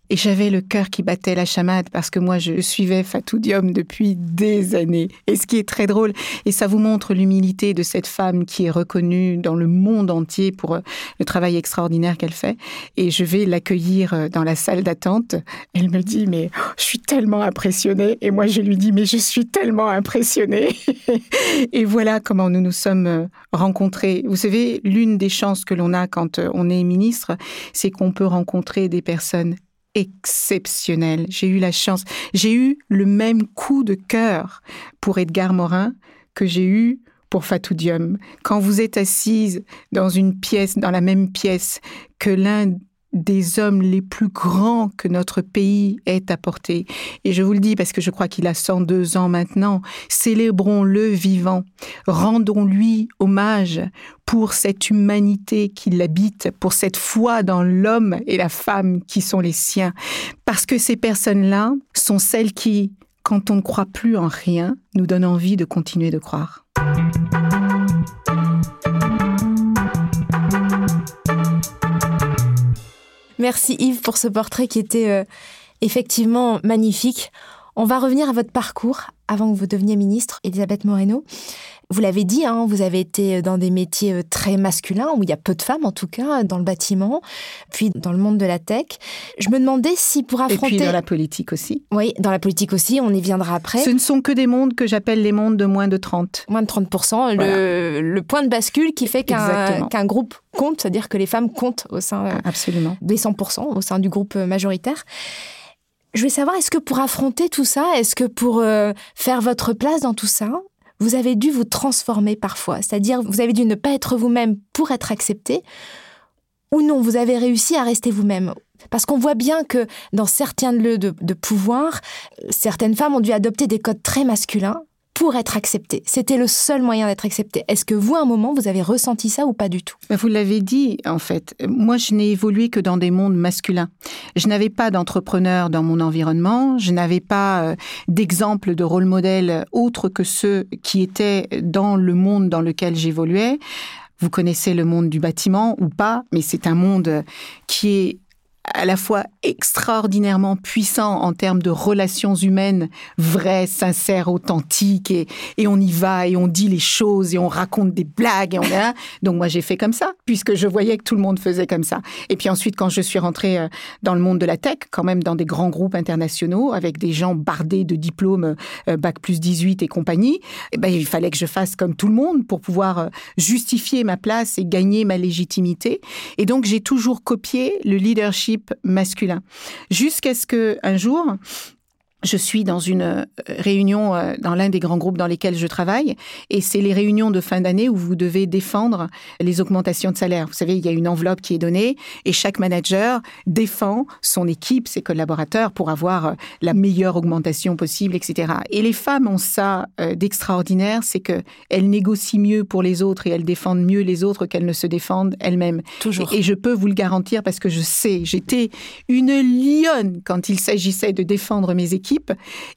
Et j'avais le cœur qui battait la chamade parce que moi, je suivais Fatou Diom depuis des années. Et ce qui est très drôle, et ça vous montre l'humilité de cette femme qui est reconnue dans le monde entier pour euh, le travail extraordinaire qu'elle fait. Et je vais l'accueillir euh, dans la salle d'attente. Elle me dit, mais oh, je suis tellement impressionnée. Et moi, je lui dis, mais je suis tellement impressionnée. et voilà comment nous nous sommes euh, rencontrés. Vous savez, l'une des chances que l'on a quand on est ministre, c'est qu'on peut rencontrer des personnes exceptionnel. J'ai eu la chance, j'ai eu le même coup de cœur pour Edgar Morin que j'ai eu pour Fatou Diom. Quand vous êtes assise dans une pièce, dans la même pièce que l'un des hommes les plus grands que notre pays ait apporté. Et je vous le dis parce que je crois qu'il a 102 ans maintenant. Célébrons-le vivant. Rendons-lui hommage pour cette humanité qui l'habite, pour cette foi dans l'homme et la femme qui sont les siens. Parce que ces personnes-là sont celles qui, quand on ne croit plus en rien, nous donnent envie de continuer de croire. Merci Yves pour ce portrait qui était euh, effectivement magnifique. On va revenir à votre parcours avant que vous deveniez ministre, Elisabeth Moreno. Vous l'avez dit, hein, vous avez été dans des métiers euh, très masculins, où il y a peu de femmes en tout cas, dans le bâtiment, puis dans le monde de la tech. Je me demandais si pour affronter... Et puis dans la politique aussi. Oui, dans la politique aussi, on y viendra après. Ce ne sont que des mondes que j'appelle les mondes de moins de 30. Moins de 30%, le, point de bascule qui fait qu'un groupe compte, c'est-à-dire que les femmes comptent au sein ah, Absolument. des 100%, au sein du groupe majoritaire. Je voulais savoir, est-ce que pour affronter tout ça, est-ce que pour euh, faire votre place dans tout ça, vous avez dû vous transformer parfois, c'est-à-dire vous avez dû ne pas être vous-même pour être accepté, ou non, vous avez réussi à rester vous-même. Parce qu'on voit bien que dans certains lieux de, de pouvoir, certaines femmes ont dû adopter des codes très masculins pour être accepté. C'était le seul moyen d'être accepté. Est-ce que vous, à un moment, vous avez ressenti ça ou pas du tout? Vous l'avez dit, en fait. Moi, je n'ai évolué que dans des mondes masculins. Je n'avais pas d'entrepreneur dans mon environnement. Je n'avais pas euh, d'exemple de rôle modèle autre que ceux qui étaient dans le monde dans lequel j'évoluais. Vous connaissez le monde du bâtiment ou pas, mais c'est un monde qui est à la fois extraordinairement puissant en termes de relations humaines vraies, sincères, authentiques, et, et on y va et on dit les choses et on raconte des blagues. Et on a... Donc moi j'ai fait comme ça, puisque je voyais que tout le monde faisait comme ça. Et puis ensuite, quand je suis rentrée euh, dans le monde de la tech, quand même dans des grands groupes internationaux, avec des gens bardés de diplômes euh, Bac plus 18 et compagnie, eh ben, il fallait que je fasse comme tout le monde pour pouvoir euh, justifier ma place et gagner ma légitimité. Et donc j'ai toujours copié le leadership masculin. Jusqu'à ce que un jour, je suis dans une euh, réunion euh, dans l'un des grands groupes dans lesquels je travaille, et c'est les réunions de fin d'année où vous devez défendre les augmentations de salaire. Vous savez, il y a une enveloppe qui est donnée, et chaque manager défend son équipe, ses collaborateurs, pour avoir euh, la meilleure augmentation possible, etc. Et les femmes ont ça d'extraordinaire, c'est que elles négocient mieux pour les autres et elles défendent mieux les autres qu'elles ne se défendent elles-mêmes. Toujours. Et, et je peux vous le garantir parce que je sais, j'étais une lionne quand il s'agissait de défendre mes équipes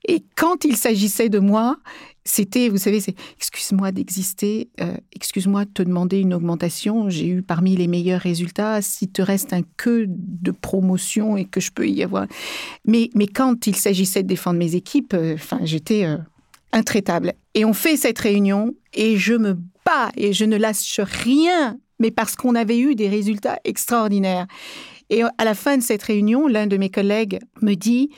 et quand il s'agissait de moi, c'était, vous savez, c'est excuse-moi d'exister, euh, excuse-moi de te demander une augmentation. J'ai eu parmi les meilleurs résultats. Si te reste un que de promotion et que je peux y avoir, mais mais quand il s'agissait de défendre mes équipes, euh, enfin, j'étais euh, intraitable. Et on fait cette réunion et je me bats et je ne lâche rien, mais parce qu'on avait eu des résultats extraordinaires. Et à la fin de cette réunion, l'un de mes collègues me dit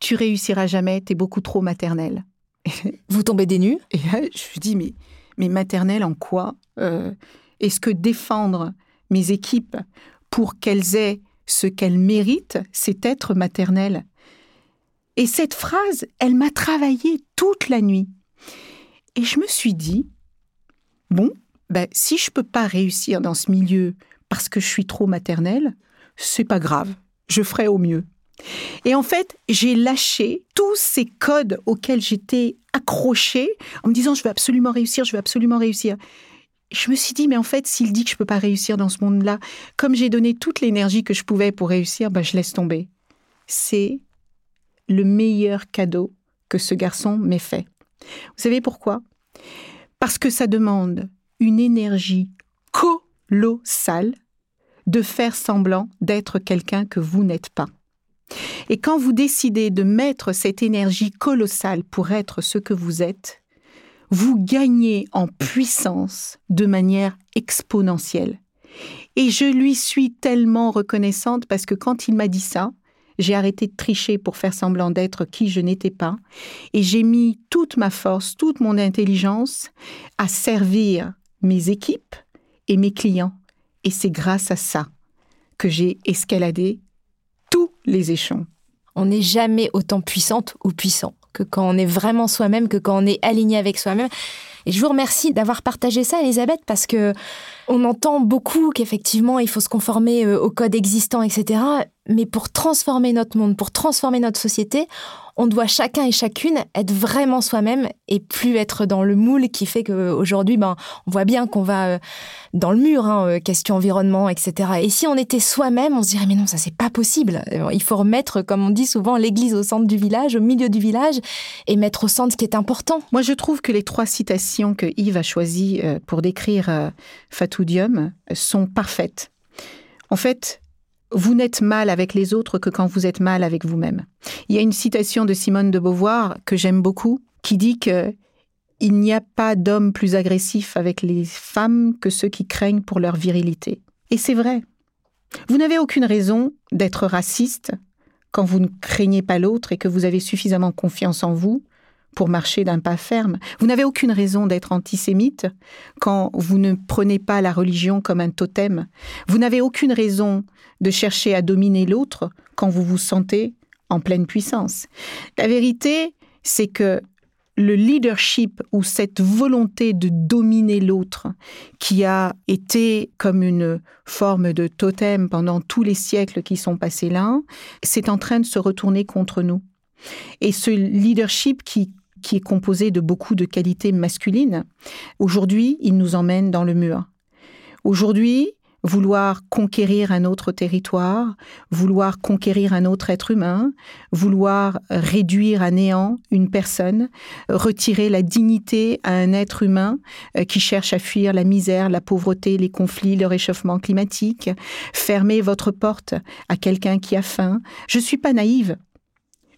tu réussiras jamais, tu es beaucoup trop maternelle. Vous tombez des nues? Et là, je me dis, mais, mais maternelle en quoi? Euh, Est-ce que défendre mes équipes pour qu'elles aient ce qu'elles méritent, c'est être maternelle? Et cette phrase, elle m'a travaillé toute la nuit. Et je me suis dit, bon, ben, si je peux pas réussir dans ce milieu parce que je suis trop maternelle, c'est pas grave, je ferai au mieux. Et en fait, j'ai lâché tous ces codes auxquels j'étais accrochée en me disant je veux absolument réussir, je veux absolument réussir. Je me suis dit, mais en fait, s'il dit que je peux pas réussir dans ce monde-là, comme j'ai donné toute l'énergie que je pouvais pour réussir, ben, je laisse tomber. C'est le meilleur cadeau que ce garçon m'ait fait. Vous savez pourquoi? Parce que ça demande une énergie colossale de faire semblant d'être quelqu'un que vous n'êtes pas. Et quand vous décidez de mettre cette énergie colossale pour être ce que vous êtes, vous gagnez en puissance de manière exponentielle. Et je lui suis tellement reconnaissante parce que quand il m'a dit ça, j'ai arrêté de tricher pour faire semblant d'être qui je n'étais pas, et j'ai mis toute ma force, toute mon intelligence à servir mes équipes et mes clients. Et c'est grâce à ça que j'ai escaladé tous les échelons. On n'est jamais autant puissante ou puissant que quand on est vraiment soi-même, que quand on est aligné avec soi-même. Et je vous remercie d'avoir partagé ça, Elisabeth, parce que on entend beaucoup qu'effectivement, il faut se conformer euh, au code existant, etc. Mais pour transformer notre monde, pour transformer notre société, on doit chacun et chacune être vraiment soi-même et plus être dans le moule qui fait qu'aujourd'hui, ben, on voit bien qu'on va euh, dans le mur, hein, euh, question environnement, etc. Et si on était soi-même, on se dirait, mais non, ça c'est pas possible. Il faut remettre, comme on dit souvent, l'église au centre du village, au milieu du village, et mettre au centre ce qui est important. Moi, je trouve que les trois citations que Yves a choisies pour décrire Fatou sont parfaites. En fait, vous n'êtes mal avec les autres que quand vous êtes mal avec vous-même. Il y a une citation de Simone de Beauvoir que j'aime beaucoup qui dit que il n'y a pas d'homme plus agressif avec les femmes que ceux qui craignent pour leur virilité. Et c'est vrai. Vous n'avez aucune raison d'être raciste quand vous ne craignez pas l'autre et que vous avez suffisamment confiance en vous pour marcher d'un pas ferme. Vous n'avez aucune raison d'être antisémite quand vous ne prenez pas la religion comme un totem. Vous n'avez aucune raison de chercher à dominer l'autre quand vous vous sentez en pleine puissance. La vérité, c'est que le leadership ou cette volonté de dominer l'autre qui a été comme une forme de totem pendant tous les siècles qui sont passés là, c'est en train de se retourner contre nous. Et ce leadership qui qui est composé de beaucoup de qualités masculines, aujourd'hui, il nous emmène dans le mur. Aujourd'hui, vouloir conquérir un autre territoire, vouloir conquérir un autre être humain, vouloir réduire à néant une personne, retirer la dignité à un être humain euh, qui cherche à fuir la misère, la pauvreté, les conflits, le réchauffement climatique, fermer votre porte à quelqu'un qui a faim. Je suis pas naïve.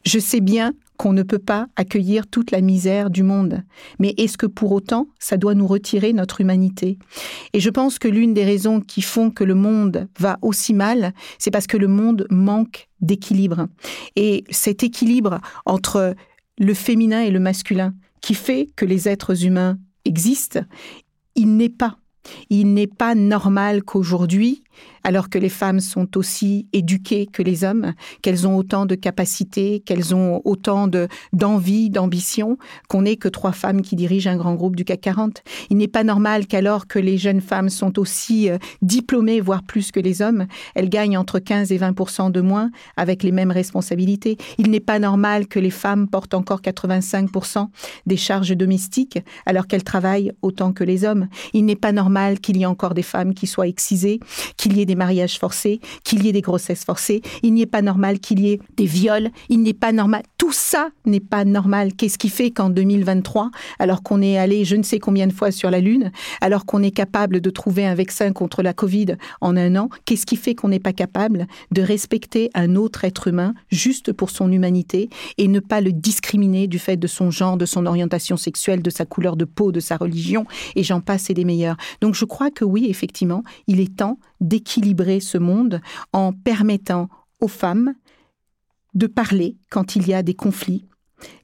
Je sais bien qu'on ne peut pas accueillir toute la misère du monde. Mais est-ce que pour autant, ça doit nous retirer notre humanité? Et je pense que l'une des raisons qui font que le monde va aussi mal, c'est parce que le monde manque d'équilibre. Et cet équilibre entre le féminin et le masculin, qui fait que les êtres humains existent, il n'est pas. Il n'est pas normal qu'aujourd'hui, alors que les femmes sont aussi éduquées que les hommes, qu'elles ont autant de capacités, qu'elles ont autant de d'envie, d'ambition, qu'on n'ait que trois femmes qui dirigent un grand groupe du CAC 40. Il n'est pas normal qu'alors que les jeunes femmes sont aussi euh, diplômées, voire plus que les hommes, elles gagnent entre 15 et 20 de moins avec les mêmes responsabilités. Il n'est pas normal que les femmes portent encore 85% des charges domestiques alors qu'elles travaillent autant que les hommes. Il n'est pas normal qu'il y ait encore des femmes qui soient excisées, qu'il y ait des mariages forcés, qu'il y ait des grossesses forcées, il n'est pas normal qu'il y ait des viols, il n'est pas normal. Tout ça n'est pas normal. Qu'est-ce qui fait qu'en 2023, alors qu'on est allé je ne sais combien de fois sur la Lune, alors qu'on est capable de trouver un vaccin contre la Covid en un an, qu'est-ce qui fait qu'on n'est pas capable de respecter un autre être humain juste pour son humanité et ne pas le discriminer du fait de son genre, de son orientation sexuelle, de sa couleur de peau, de sa religion, et j'en passe et des meilleurs. Donc je crois que oui, effectivement, il est temps d'équilibrer ce monde en permettant aux femmes de parler quand il y a des conflits.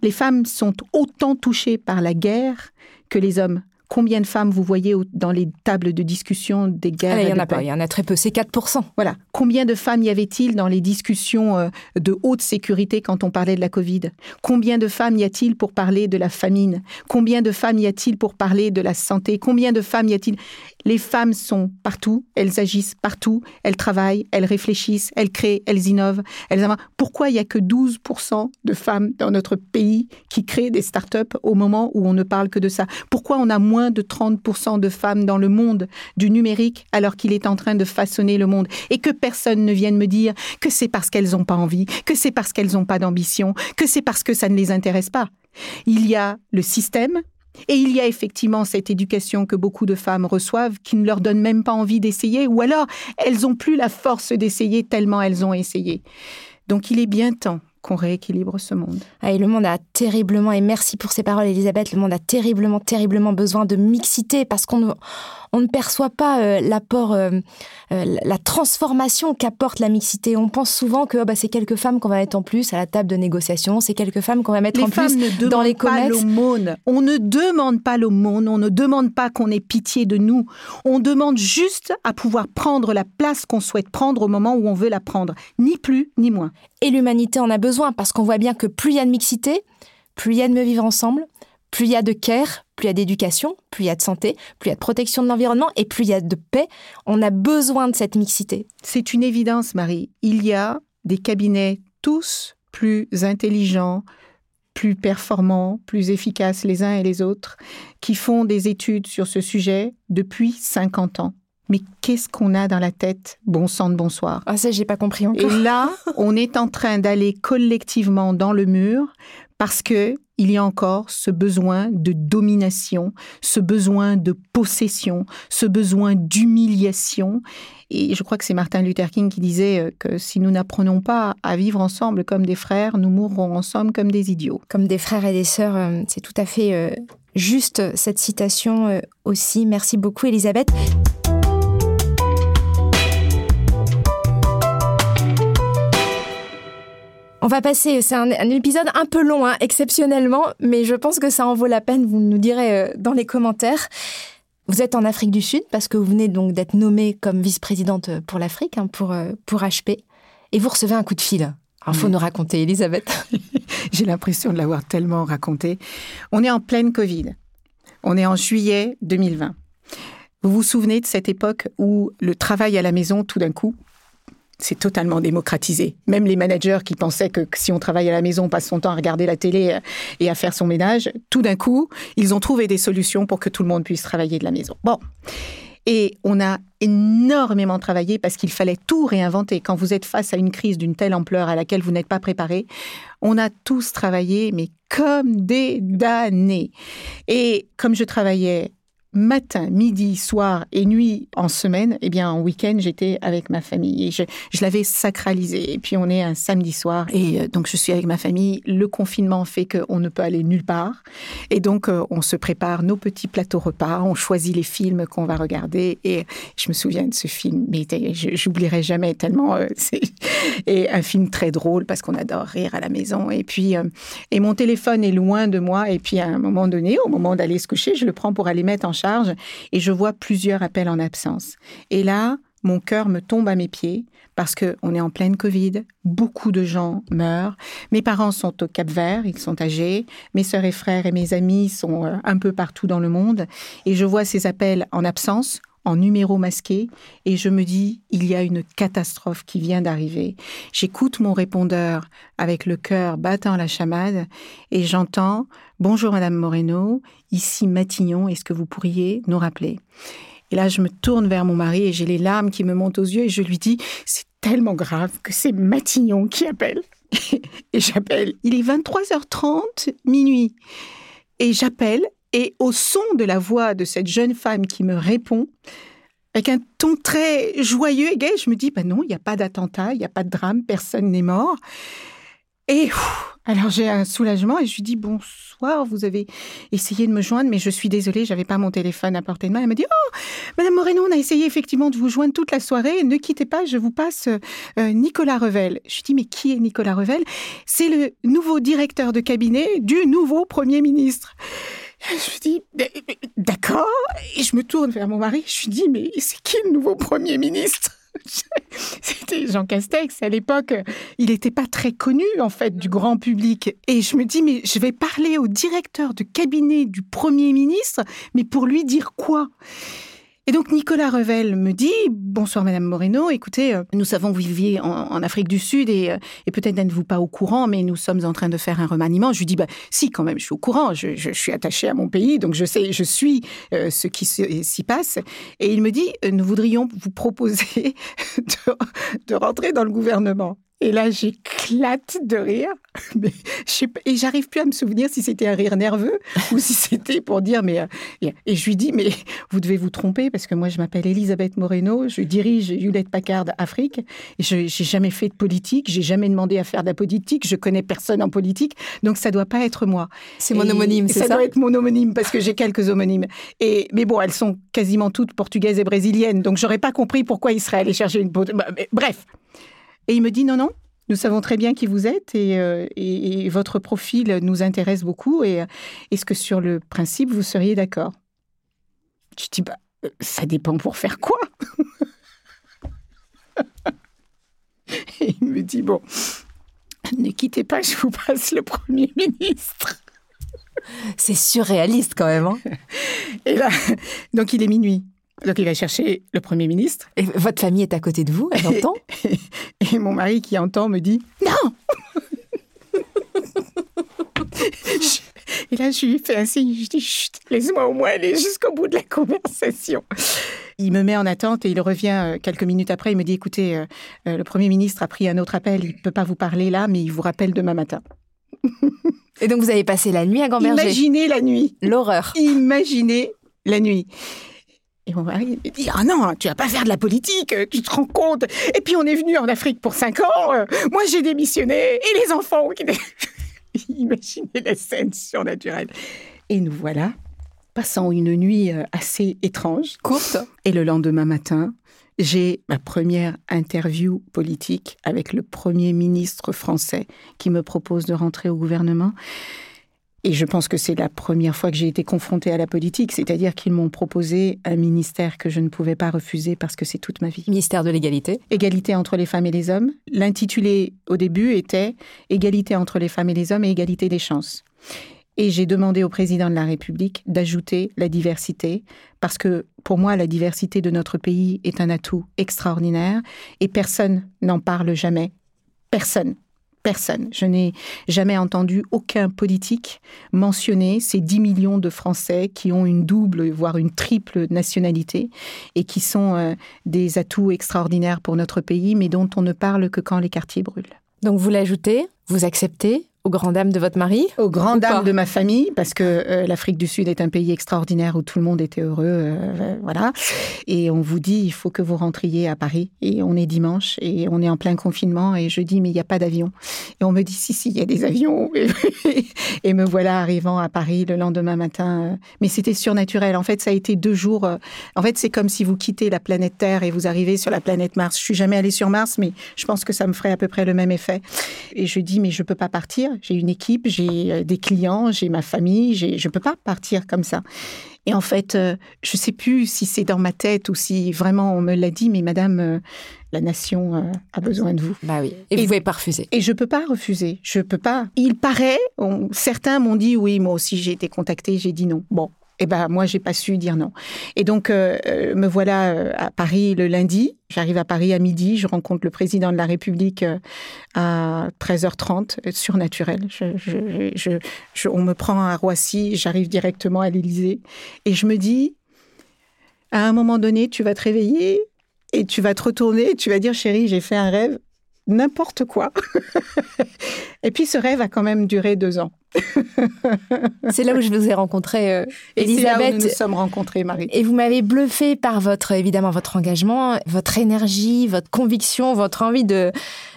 Les femmes sont autant touchées par la guerre que les hommes. Combien de femmes vous voyez dans les tables de discussion des guerres ah, Il y en a pas, il y en a très peu, c'est 4%. Voilà. Combien de femmes y avait-il dans les discussions euh, de haute sécurité quand on parlait de la Covid? Combien de femmes y a-t-il pour parler de la famine? Combien de femmes y a-t-il pour parler de la santé? Combien de femmes y a-t-il? Les femmes sont partout, elles agissent partout, elles travaillent, elles réfléchissent, elles créent, elles innovent. Elles... Pourquoi il n'y a que 12% de femmes dans notre pays qui créent des start-up au moment où on ne parle que de ça? Pourquoi on a moins de 30% de femmes dans le monde du numérique alors qu'il est en train de façonner le monde et que personne ne vienne me dire que c'est parce qu'elles n'ont pas envie, que c'est parce qu'elles n'ont pas d'ambition, que c'est parce que ça ne les intéresse pas. Il y a le système, et il y a effectivement cette éducation que beaucoup de femmes reçoivent qui ne leur donne même pas envie d'essayer, ou alors elles n'ont plus la force d'essayer tellement elles ont essayé. Donc il est bien temps qu'on rééquilibre ce monde. Ah, et le monde a terriblement, et merci pour ces paroles Elisabeth, le monde a terriblement, terriblement besoin de mixité parce qu'on on ne perçoit pas euh, l'apport, euh, euh, la transformation qu'apporte la mixité. On pense souvent que oh, bah, c'est quelques femmes qu'on va mettre en plus à la table de négociation, c'est quelques femmes qu'on va mettre en plus dans les pas l'aumône. On ne demande pas l'aumône, on ne demande pas qu'on ait pitié de nous. On demande juste à pouvoir prendre la place qu'on souhaite prendre au moment où on veut la prendre, ni plus ni moins. Et l'humanité en a besoin parce qu'on voit bien que plus il y a de mixité, plus il y a de mieux vivre ensemble, plus il y a de care, plus il y a d'éducation, plus il y a de santé, plus il y a de protection de l'environnement et plus il y a de paix. On a besoin de cette mixité. C'est une évidence, Marie. Il y a des cabinets tous plus intelligents, plus performants, plus efficaces les uns et les autres, qui font des études sur ce sujet depuis 50 ans. Mais qu'est-ce qu'on a dans la tête? Bon sang de bonsoir. Ah ça, j'ai pas compris encore. Et là, on est en train d'aller collectivement dans le mur parce que il y a encore ce besoin de domination, ce besoin de possession, ce besoin d'humiliation. Et je crois que c'est Martin Luther King qui disait euh, que si nous n'apprenons pas à vivre ensemble comme des frères, nous mourrons ensemble comme des idiots. Comme des frères et des sœurs, euh, c'est tout à fait euh, juste cette citation aussi. Merci beaucoup Elisabeth. On va passer, c'est un, épisode un peu long, hein, exceptionnellement, mais je pense que ça en vaut la peine, vous nous direz euh, dans les commentaires. Vous êtes en Afrique du Sud parce que vous venez donc d'être nommée comme vice-présidente pour l'Afrique, hein, pour, euh, pour HP, et vous recevez un coup de fil. Il faut nous raconter, Elisabeth. J'ai l'impression de l'avoir tellement raconté. On est en pleine Covid. On est en juillet 2020. Vous vous souvenez de cette époque où le travail à la maison, tout d'un coup, c'est totalement démocratisé. Même les managers qui pensaient que si on travaille à la maison, on passe son temps à regarder la télé euh, et à faire son ménage, tout d'un coup, ils ont trouvé des solutions pour que tout le monde puisse travailler de la maison. Bon. Et on a énormément travaillé parce qu'il fallait tout réinventer. Quand vous êtes face à une crise d'une telle ampleur à laquelle vous n'êtes pas préparé, on a tous travaillé, mais comme des damnés. Et comme je travaillais matin, midi, soir et nuit en semaine, eh bien en week-end j'étais avec ma famille et je, l'avais sacralisé. Et puis on est un samedi soir et euh, donc je suis avec ma famille. Le confinement fait qu'on ne peut aller nulle part et donc euh, on se prépare nos petits plateaux repas, on choisit les films qu'on va regarder et je me souviens de ce film, mais j'oublierai jamais tellement euh, c'est et un film très drôle parce qu'on adore rire à la maison et puis et mon téléphone est loin de moi et puis à un moment donné, au moment d'aller se coucher, je le prends pour aller mettre en charge et je vois plusieurs appels en absence. Et là, mon cœur me tombe à mes pieds parce qu'on est en pleine Covid, beaucoup de gens meurent. Mes parents sont au Cap Vert, ils sont âgés. Mes sœurs et frères et mes amis sont euh, un peu partout dans le monde. Et je vois ces appels en absence, en numéro masqué, et je me dis, il y a une catastrophe qui vient d'arriver. J'écoute mon répondeur avec le cœur battant la chamade, et j'entends Bonjour Madame Moreno, ici Matignon, est-ce que vous pourriez nous rappeler? Et là, je me tourne vers mon mari et j'ai les larmes qui me montent aux yeux et je lui dis, c'est tellement grave que c'est Matignon qui appelle. et j'appelle. Il est 23h30, minuit. Et j'appelle et au son de la voix de cette jeune femme qui me répond, avec un ton très joyeux et gai, je me dis, bah non, il n'y a pas d'attentat, il n'y a pas de drame, personne n'est mort. Et alors j'ai un soulagement et je lui dis bonsoir, vous avez essayé de me joindre, mais je suis désolée, j'avais pas mon téléphone à portée de main. Elle me dit oh Madame Moreno, on a essayé effectivement de vous joindre toute la soirée. Ne quittez pas, je vous passe euh, Nicolas Revel. Je lui dis mais qui est Nicolas Revel? C'est le nouveau directeur de cabinet du nouveau premier ministre. Je lui dis, d'accord. Et je me tourne vers mon mari. Je lui dis, mais c'est qui le nouveau Premier ministre? C'était Jean Castex. À l'époque, il n'était pas très connu, en fait, du grand public. Et je me dis, mais je vais parler au directeur de cabinet du Premier ministre, mais pour lui dire quoi? Et donc Nicolas Revel me dit bonsoir Madame Moreno. Écoutez, euh, nous savons que vous viviez en, Afrique du Sud et, euh, et peut-être n'êtes-vous pas au courant, mais nous sommes en train de faire un remaniement. Je lui dis bah si quand même, je suis au courant. Je, suis attaché à mon pays, donc je sais, je suis euh, ce qui s'y passe. Et il me dit nous voudrions vous proposer de rentrer dans le gouvernement. Et là, j'éclate de rire. Mais je et j'arrive plus à me souvenir si c'était un rire nerveux ou si c'était pour dire, mais. Euh, et je lui dis, mais vous devez vous tromper parce que moi, je m'appelle Elisabeth Moreno, je dirige Hewlett Packard Afrique. Et je n'ai jamais fait de politique, j'ai jamais demandé à faire de la politique, je connais personne en politique, donc ça doit pas être moi. C'est mon homonyme, c'est ça Ça doit être mon homonyme parce que j'ai quelques homonymes. Et, mais bon, elles sont quasiment toutes portugaises et brésiliennes, donc j'aurais pas compris pourquoi ils seraient allés chercher une. Bref. Et il me dit non, non, nous savons très bien qui vous êtes et, euh, votre profil nous intéresse beaucoup. Et euh, est-ce que sur le principe, vous seriez d'accord? Je dis, bah, euh, ça dépend pour faire quoi? Et il me dit, bon, ne quittez pas, je vous passe le Premier ministre. C'est surréaliste quand même. Hein et là, donc il est minuit. Donc il va chercher le Premier ministre. Et votre famille est à côté de vous, elle entend? et, mon mari qui entend me dit Non Et là, je lui fais un signe, je dis Chut, laisse-moi au moins aller jusqu'au bout de la conversation. Il me met en attente et il revient euh, quelques minutes après. Il me dit Écoutez, euh, euh, le Premier ministre a pris un autre appel, il ne peut pas vous parler là, mais il vous rappelle demain matin. Et donc vous avez passé la nuit à Gamberger Imaginez la nuit. L'horreur. Imaginez la nuit. Et mon mari me dit Ah non, tu vas pas faire de la politique, tu te rends compte. Et puis on est venu en Afrique pour cinq ans, moi j'ai démissionné, et les enfants. Imaginez la scène surnaturelle. Et nous voilà, passant une nuit euh, assez étrange. Courte. Et le lendemain matin, j'ai ma première interview politique avec le Premier ministre français qui me propose de rentrer au gouvernement. Et je pense que c'est la première fois que j'ai été confrontée à la politique, c'est-à-dire qu'ils m'ont proposé un ministère que je ne pouvais pas refuser parce que c'est toute ma vie. Ministère de l'égalité. Égalité entre les femmes et les hommes. L'intitulé au début était Égalité entre les femmes et les hommes et égalité des chances. Et j'ai demandé au président de la République d'ajouter la diversité, parce que pour moi, la diversité de notre pays est un atout extraordinaire et personne n'en parle jamais. Personne Personne. Je n'ai jamais entendu aucun politique mentionner ces 10 millions de Français qui ont une double, voire une triple nationalité et qui sont euh, des atouts extraordinaires pour notre pays, mais dont on ne parle que quand les quartiers brûlent. Donc vous l'ajoutez, vous acceptez aux grandes dames de votre mari Ou pas dames de ma famille, parce que euh, l'Afrique du Sud est un pays extraordinaire où tout le monde était heureux, euh, voilà. Et on vous dit, il faut que vous rentriez à Paris. Et on est dimanche et on est en plein confinement et je dis, mais il n'y a pas d'avion. Et on me dit, si, si, il y a des avions. et me voilà arrivant à Paris le lendemain matin. euh, Mais c'était surnaturel. En fait, ça a été deux jours. euh, En fait, c'est comme si vous quittez la planète Terre et vous arrivez sur la planète Mars. Je suis jamais allée sur Mars, mais je pense que ça me ferait à peu près le même effet. Et je dis, mais je peux pas partir. J'ai une équipe, j'ai euh, des clients, j'ai ma famille, je peux pas partir comme ça. Et en fait, euh, je sais plus si c'est dans ma tête ou si vraiment on me l'a dit, mais madame, euh, la nation euh, a besoin de vous. Bah oui. Et, Et- vous pouvez pas refuser. Et je peux pas refuser. Je peux pas. Il paraît, on- certains m'ont dit oui, moi aussi j'ai été contactée, j'ai dit non. Bon. Eh ben moi j'ai pas su dire non. Et donc euh, euh, me voilà euh, à Paris le lundi. J'arrive à Paris à midi. Je rencontre le président de la République euh, à 13h30. euh, Surnaturel. Je- je- je- on me prend à Roissy. J'arrive directement à l'Élysée et je me dis à un moment donné tu vas te réveiller et tu vas te retourner. Et tu vas dire chérie j'ai fait un rêve n'importe quoi. Et puis ce rêve a quand même duré deux ans. C'est là où je vous ai rencontré, euh, Et là où nous Elisabeth. nous sommes rencontrés, Marie. Et vous m'avez bluffé par votre, évidemment, votre engagement, votre énergie, votre conviction, votre envie de,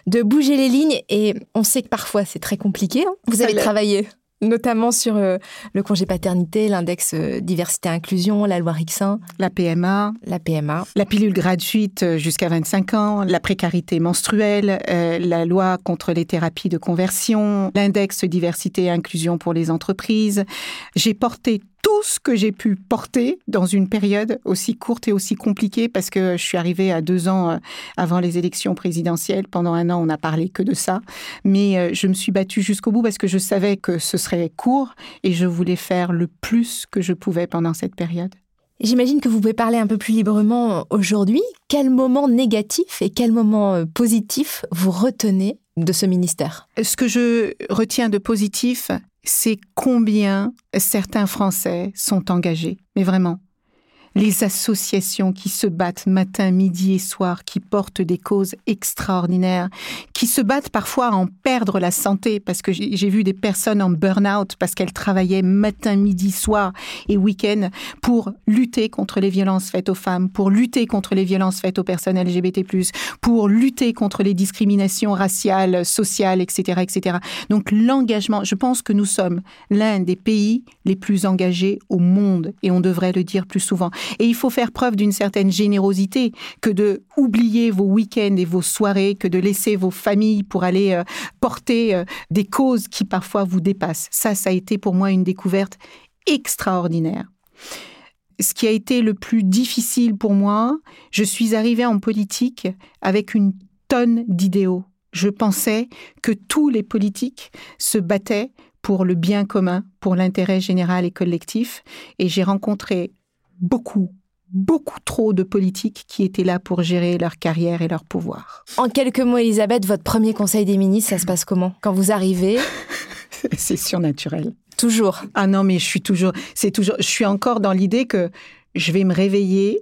de bouger les lignes. Et on sait que parfois c'est très compliqué. hein. Vous avez travaillé notamment sur euh, le congé paternité, l'index euh, diversité-inclusion, la loi Rixin, La PMA, la PMA. la pilule gratuite euh, jusqu'à 25 ans, la précarité menstruelle, euh, la loi contre les thérapies de conversion, l'index diversité et inclusion pour les entreprises. J'ai porté tout ce que j'ai pu porter dans une période aussi courte et aussi compliquée parce que je suis arrivée à deux ans euh, avant les élections présidentielles. Pendant un an, on n'a parlé que de ça. Mais euh, je me suis battue jusqu'au bout parce que je savais que ce serait court et je voulais faire le plus que je pouvais pendant cette période. J'imagine que vous pouvez parler un peu plus librement aujourd'hui. Quel moment négatif et quel moment euh, positif vous retenez de ce ministère? Ce que je retiens de positif, c'est combien certains Français sont engagés. Mais vraiment. Les associations qui se battent matin, midi et soir, qui portent des causes extraordinaires, qui se battent parfois à en perdre la santé, parce que j'ai vu des personnes en burn-out parce qu'elles travaillaient matin, midi, soir et week-end pour lutter contre les violences faites aux femmes, pour lutter contre les violences faites aux personnes LGBT+, pour lutter contre les discriminations raciales, sociales, etc., etc. Donc l'engagement, je pense que nous sommes l'un des pays les plus engagés au monde et on devrait le dire plus souvent. Et il faut faire preuve d'une certaine générosité que de oublier vos week-ends et vos soirées, que de laisser vos familles pour aller euh, porter euh, des causes qui parfois vous dépassent. Ça, ça a été pour moi une découverte extraordinaire. Ce qui a été le plus difficile pour moi, je suis arrivée en politique avec une tonne d'idéaux. Je pensais que tous les politiques se battaient pour le bien commun, pour l'intérêt général et collectif, et j'ai rencontré beaucoup, beaucoup trop de politiques qui étaient là pour gérer leur carrière et leur pouvoir. En quelques mots, Elisabeth, votre premier conseil des ministres, ça se passe comment? Quand vous arrivez, C'est surnaturel. toujours. Ah non, mais je suis toujours, c'est toujours, je suis encore dans l'idée que je vais me réveiller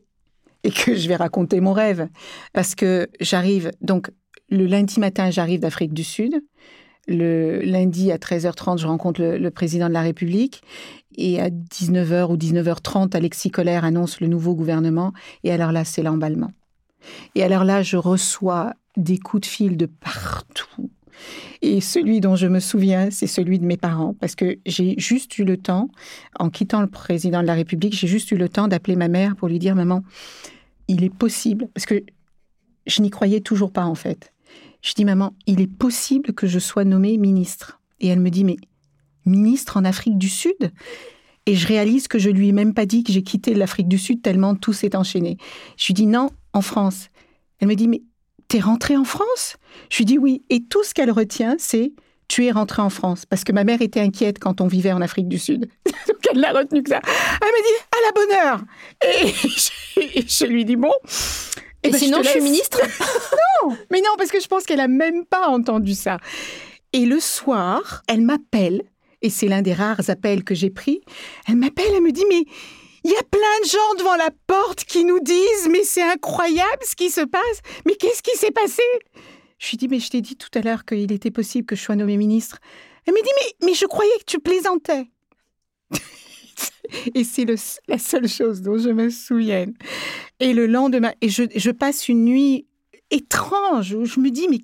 et que je vais raconter mon rêve. Parce que j'arrive, donc, le lundi matin, j'arrive d'Afrique du Sud. Le lundi à 13h30, je rencontre le, le président de la République. Et à 19h ou 19h30, Alexis Collère annonce le nouveau gouvernement. Et alors là, c'est l'emballement. Et alors là, je reçois des coups de fil de partout. Et celui dont je me souviens, c'est celui de mes parents, parce que j'ai juste eu le temps, en quittant le président de la République, j'ai juste eu le temps d'appeler ma mère pour lui dire, maman, il est possible, parce que je n'y croyais toujours pas en fait. Je dis, maman, il est possible que je sois nommée ministre? Et elle me dit, mais ministre en Afrique du Sud Et je réalise que je lui ai même pas dit que j'ai quitté l'Afrique du Sud tellement tout s'est enchaîné. Je lui dis, non, en France. Elle me dit, mais t'es rentrée en France? Je lui dis oui. Et tout ce qu'elle retient, c'est tu es rentrée en France. Parce que ma mère était inquiète quand on vivait en Afrique du Sud. Donc elle l'a retenu que ça. Elle me dit à la bonne heure. Et je, et je lui dis bon. Et ben, sinon, te je suis ministre? Mais non, parce que je pense qu'elle a même pas entendu ça. Et le soir, elle m'appelle, et c'est l'un des rares appels que j'ai pris. Elle m'appelle, elle me dit, mais il y a plein de gens devant la porte qui nous disent, mais c'est incroyable ce qui se passe. Mais qu'est-ce qui s'est passé? Je lui dis, mais je t'ai dit tout à l'heure qu'il était possible que je sois nommée ministre. Elle me dit, mais, mais je croyais que tu plaisantais. et c'est la seule chose dont je me souvienne. Et le lendemain, et je, je passe une nuit étrange où je me dis, mais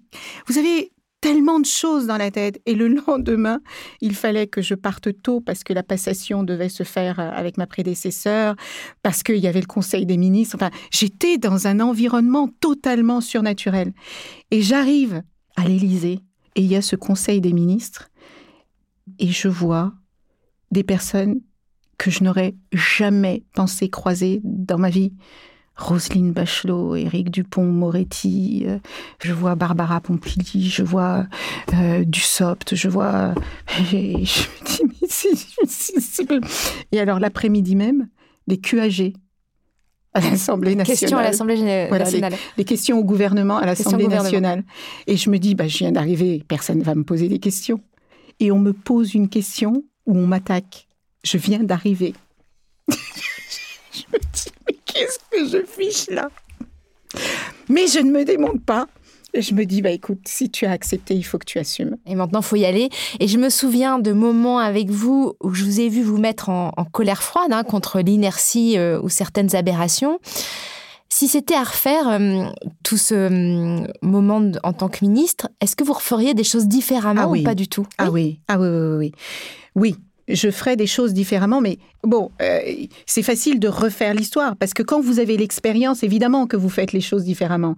vous avez tellement de choses dans la tête. Et le lendemain, il fallait que je parte tôt parce que la passation devait se faire euh, avec ma prédécesseur, parce qu'il y avait le Conseil des ministres. Enfin, j'étais dans un environnement totalement surnaturel. Et j'arrive à l'Élysée et il y a ce Conseil des ministres et je vois des personnes que je n'aurais jamais pensé croiser dans ma vie. Roselyne Bachelot, Éric Dupont-Moretti, euh, je vois Barbara Pompili, je vois euh, Dussopt, je vois... Et je me dis, mais c'est... Et alors l'après-midi même, les QAG à l'Assemblée nationale. Questions à l'Assemblée nationale. les, questions au gouvernement à l'Assemblée nationale. Et je me dis, bah, je viens d'arriver, personne ne va me poser des questions. Et on me pose une question où on m'attaque. Je viens d'arriver. je me dis, qu'est-ce que je fiche là? Mais je ne me démonte pas. Et je me dis, bah écoute, si tu as accepté, il faut que tu assumes. Et maintenant, il faut y aller. Et je me souviens de moments avec vous où je vous ai vu vous mettre en, colère froide hein, contre l'inertie euh, ou certaines aberrations. Si c'était à refaire euh, tout ce euh, moment en tant que ministre, est-ce que vous referiez des choses différemment ah ou pas du tout? Ah oui, ah oui, oui, oui. Oui, je ferai des choses différemment, mais bon, euh, c'est facile de refaire l'histoire parce que quand vous avez l'expérience, évidemment que vous faites les choses différemment.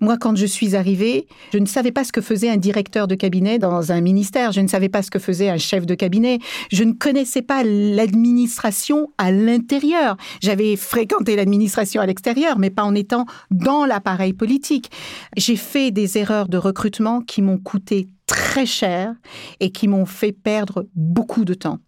Moi, quand je suis arrivée, je ne savais pas ce que faisait un directeur de cabinet dans un ministère, je ne savais pas ce que faisait un chef de cabinet, je ne connaissais pas l'administration à l'intérieur. J'avais fréquenté l'administration à l'extérieur, mais pas en étant dans l'appareil politique. J'ai fait des erreurs de recrutement qui m'ont coûté très cher et qui m'ont fait perdre beaucoup de temps.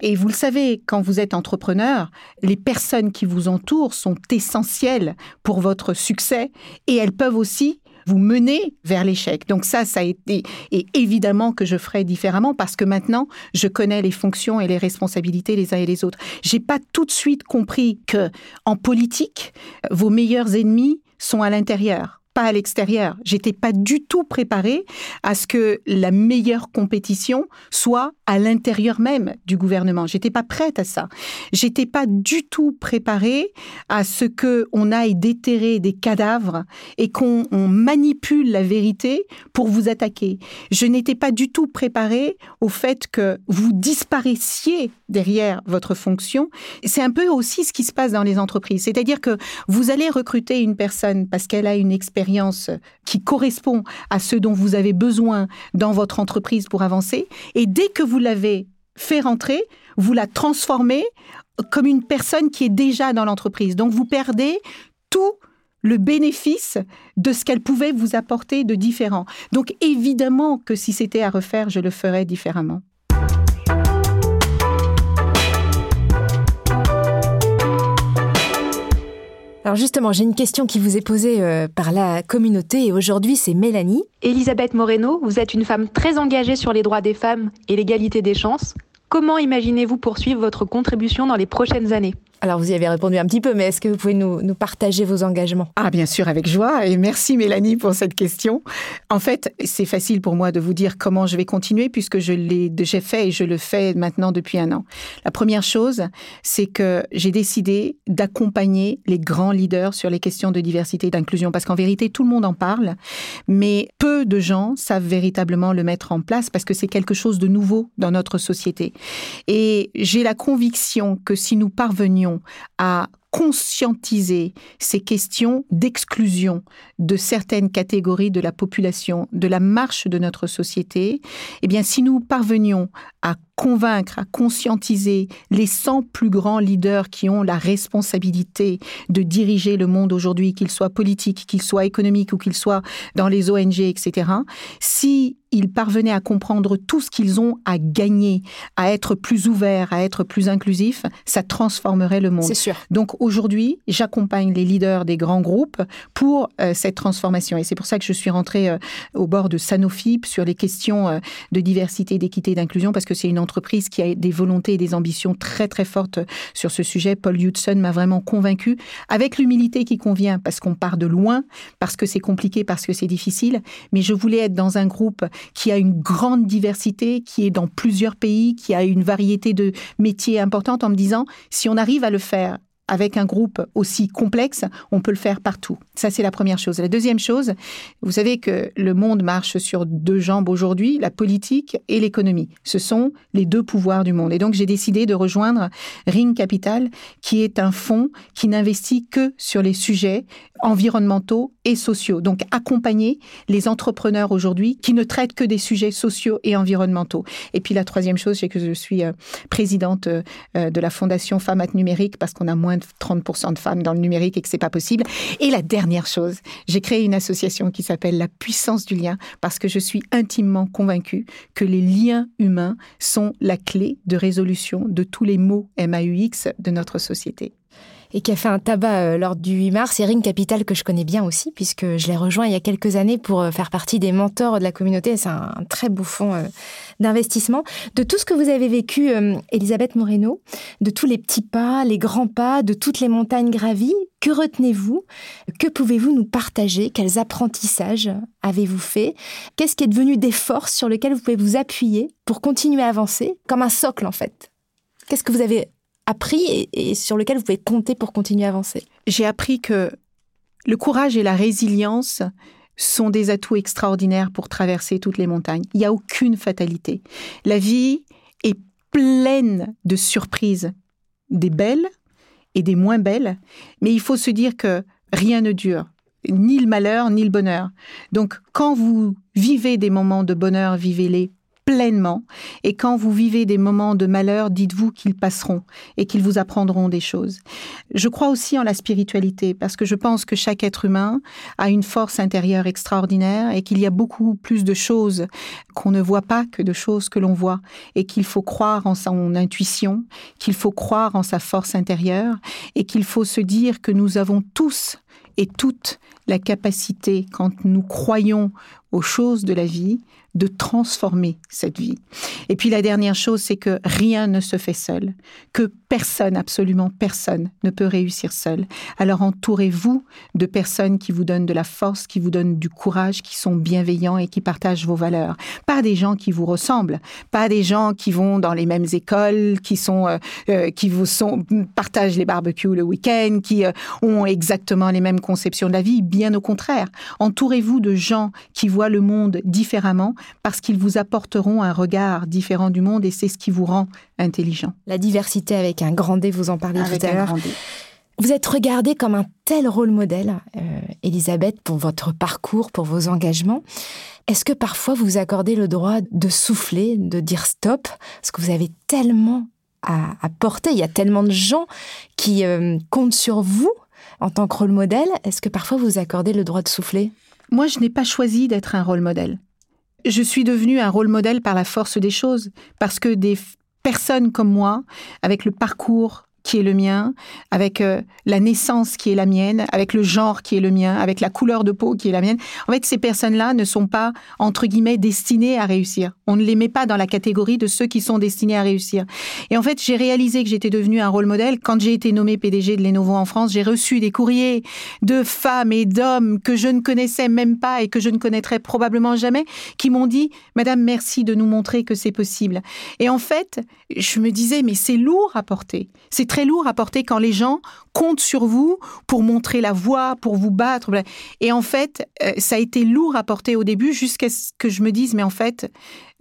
Et vous le savez, quand vous êtes entrepreneur, les personnes qui vous entourent sont essentielles pour votre succès et elles peuvent aussi vous mener vers l'échec. Donc ça, ça a été, et évidemment que je ferai différemment parce que maintenant, je connais les fonctions et les responsabilités les uns et les autres. J'ai pas tout de suite compris que, en politique, vos meilleurs ennemis sont à l'intérieur pas à l'extérieur. J'étais pas du tout préparée à ce que la meilleure compétition soit à l'intérieur même du gouvernement. J'étais pas prête à ça. J'étais pas du tout préparée à ce que on aille déterrer des cadavres et qu'on manipule la vérité pour vous attaquer. Je n'étais pas du tout préparée au fait que vous disparaissiez derrière votre fonction. C'est un peu aussi ce qui se passe dans les entreprises. C'est-à-dire que vous allez recruter une personne parce qu'elle a une expérience qui correspond à ce dont vous avez besoin dans votre entreprise pour avancer. Et dès que vous l'avez fait rentrer, vous la transformez comme une personne qui est déjà dans l'entreprise. Donc vous perdez tout le bénéfice de ce qu'elle pouvait vous apporter de différent. Donc évidemment que si c'était à refaire, je le ferais différemment. Alors justement, j'ai une question qui vous est posée euh, par la communauté et aujourd'hui c'est Mélanie. Elisabeth Moreno, vous êtes une femme très engagée sur les droits des femmes et l'égalité des chances. Comment imaginez-vous poursuivre votre contribution dans les prochaines années? Alors, vous y avez répondu un petit peu, mais est-ce que vous pouvez nous, partager vos engagements? Ah, bien sûr, avec joie. Et merci, Mélanie, pour cette question. En fait, c'est facile pour moi de vous dire comment je vais continuer, puisque je l'ai déjà fait et je le fais maintenant depuis un an. La première chose, c'est que j'ai décidé d'accompagner les grands leaders sur les questions de diversité et d'inclusion, parce qu'en vérité, tout le monde en parle, mais peu de gens savent véritablement le mettre en place, parce que c'est quelque chose de nouveau dans notre société. Et j'ai la conviction que si nous parvenions à conscientiser ces questions d'exclusion de certaines catégories de la population, de la marche de notre société, eh bien, si nous parvenions à convaincre, à conscientiser les 100 plus grands leaders qui ont la responsabilité de diriger le monde aujourd'hui, qu'ils soient politiques, qu'ils soient économiques ou qu'ils soient dans les ONG, etc., si ils parvenaient à comprendre tout ce qu'ils ont à gagner, à être plus ouverts, à être plus inclusifs, ça transformerait le monde. C'est sûr. Donc aujourd'hui, j'accompagne les leaders des grands groupes pour euh, cette transformation. Et c'est pour ça que je suis rentrée euh, au bord de Sanofi sur les questions euh, de diversité, d'équité et d'inclusion, parce que c'est une entreprise qui a des volontés et des ambitions très très fortes sur ce sujet. Paul Hudson m'a vraiment convaincue, avec l'humilité qui convient, parce qu'on part de loin, parce que c'est compliqué, parce que c'est difficile. Mais je voulais être dans un groupe qui a une grande diversité, qui est dans plusieurs pays, qui a une variété de métiers importante, en me disant, si on arrive à le faire avec un groupe aussi complexe, on peut le faire partout. Ça, c'est la première chose. La deuxième chose, vous savez que le monde marche sur deux jambes aujourd'hui, la politique et l'économie. Ce sont les deux pouvoirs du monde. Et donc, j'ai décidé de rejoindre Ring Capital, qui est un fonds qui n'investit que sur les sujets environnementaux et sociaux. Donc, accompagner les entrepreneurs aujourd'hui qui ne traitent que des sujets sociaux et environnementaux. Et puis, la troisième chose, c'est que je suis euh, présidente euh, de la Fondation Femmes Numérique parce qu'on a moins de 30% de femmes dans le numérique et que c'est pas possible. Et la dernière chose, j'ai créé une association qui s'appelle La puissance du lien parce que je suis intimement convaincue que les liens humains sont la clé de résolution de tous les maux MAUX de notre société et qui a fait un tabac euh, lors du 8 mars. C'est Ring Capital que je connais bien aussi, puisque je l'ai rejoint il y a quelques années pour euh, faire partie des mentors de la communauté. C'est un, très beau fonds euh, d'investissement. De tout ce que vous avez vécu, Elisabeth Moreno, de tous les petits pas, les grands pas, de toutes les montagnes gravies, que retenez-vous? Que pouvez-vous nous partager? Quels apprentissages avez-vous fait Qu'est-ce qui est devenu des forces sur lesquelles vous pouvez vous appuyer pour continuer à avancer, comme un socle en fait Qu'est-ce que vous avez appris et, sur lequel vous pouvez compter pour continuer à avancer J'ai appris que le courage et la résilience sont des atouts extraordinaires pour traverser toutes les montagnes. Il n'y a aucune fatalité. La vie est pleine de surprises, des belles et des moins belles, mais il faut se dire que rien ne dure, ni le malheur, ni le bonheur. Donc quand vous vivez des moments de bonheur, vivez-les pleinement. Et quand vous vivez des moments de malheur, dites-vous qu'ils passeront et qu'ils vous apprendront des choses. Je crois aussi en la spiritualité parce que je pense que chaque être humain a une force intérieure extraordinaire et qu'il y a beaucoup plus de choses qu'on ne voit pas que de choses que l'on voit et qu'il faut croire en son intuition, qu'il faut croire en sa force intérieure et qu'il faut se dire que nous avons tous et toutes la capacité, quand nous croyons aux choses de la vie, de transformer cette vie. Et puis la dernière chose, c'est que rien ne se fait seul, que personne, absolument personne, ne peut réussir seul. Alors entourez-vous de personnes qui vous donnent de la force, qui vous donnent du courage, qui sont bienveillants et qui partagent vos valeurs. Pas des gens qui vous ressemblent, pas des gens qui vont dans les mêmes écoles, qui sont, euh, euh, qui vous sont, partagent les barbecues le week-end, qui euh, ont exactement les mêmes conceptions de la vie. Bien au contraire, entourez-vous de gens qui voient le monde différemment parce qu'ils vous apporteront un regard différent du monde et c'est ce qui vous rend intelligent. La diversité avec un grand D, vous en parlez tout à l'heure. Vous êtes regardée comme un tel rôle modèle, euh, Elisabeth, pour votre parcours, pour vos engagements. Est-ce que parfois vous accordez le droit de souffler, de dire stop, parce que vous avez tellement à, porter, il y a tellement de gens qui euh, comptent sur vous en tant que rôle modèle. Est-ce que parfois vous accordez le droit de souffler? Moi, je n'ai pas choisi d'être un rôle modèle. Je suis devenue un rôle modèle par la force des choses, parce que des personnes comme moi, avec le parcours qui est le mien, avec euh, la naissance qui est la mienne, avec le genre qui est le mien, avec la couleur de peau qui est la mienne. En fait, ces personnes-là ne sont pas, entre guillemets, destinées à réussir. On ne les met pas dans la catégorie de ceux qui sont destinés à réussir. Et en fait, j'ai réalisé que j'étais devenue un rôle modèle. Quand j'ai été nommée PDG de Lenovo en France, j'ai reçu des courriers de femmes et d'hommes que je ne connaissais même pas et que je ne connaîtrais probablement jamais, qui m'ont dit, Madame, merci de nous montrer que c'est possible. Et en fait, je me disais, mais c'est lourd à porter. Très lourd à porter quand les gens comptent sur vous pour montrer la voie, pour vous battre. Et en fait, euh, ça a été lourd à porter au début jusqu'à ce que je me dise, mais en fait,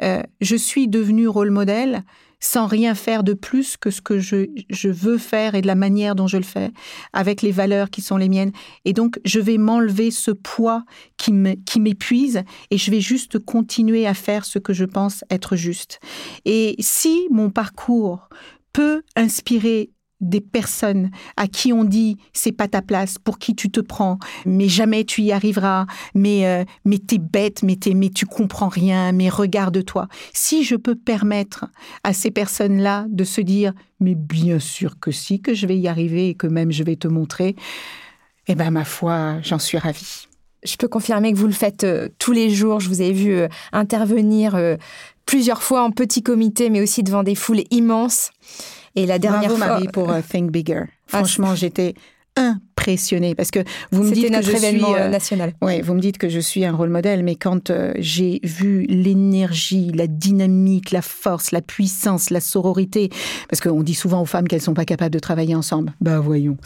euh, je suis devenue rôle modèle sans rien faire de plus que ce que je, je veux faire et de la manière dont je le fais, avec les valeurs qui sont les miennes. Et donc, je vais m'enlever ce poids qui m'épuise et je vais juste continuer à faire ce que je pense être juste. Et si mon parcours peut inspirer des personnes à qui on dit c'est pas ta place, pour qui tu te prends, mais jamais tu y arriveras, mais euh, mais t'es bête, mais t'es mais tu comprends rien, mais regarde-toi. Si je peux permettre à ces personnes-là de se dire mais bien sûr que si que je vais y arriver et que même je vais te montrer, eh ben ma foi, j'en suis ravie. Je peux confirmer que vous le faites euh, tous les jours. Je vous ai vu euh, intervenir plusieurs fois en petit comité, mais aussi devant des foules immenses. Et la dernière Bravo, fois, Marie pour uh, Think Bigger. Ah, Franchement, j'étais impressionnée parce que vous me dites que je suis euh, national. Oui, vous me dites que je suis un rôle modèle, mais quand euh, j'ai vu l'énergie, la dynamique, la force, la puissance, la sororité, parce qu'on dit souvent aux femmes qu'elles sont pas capables de travailler ensemble. Bah voyons.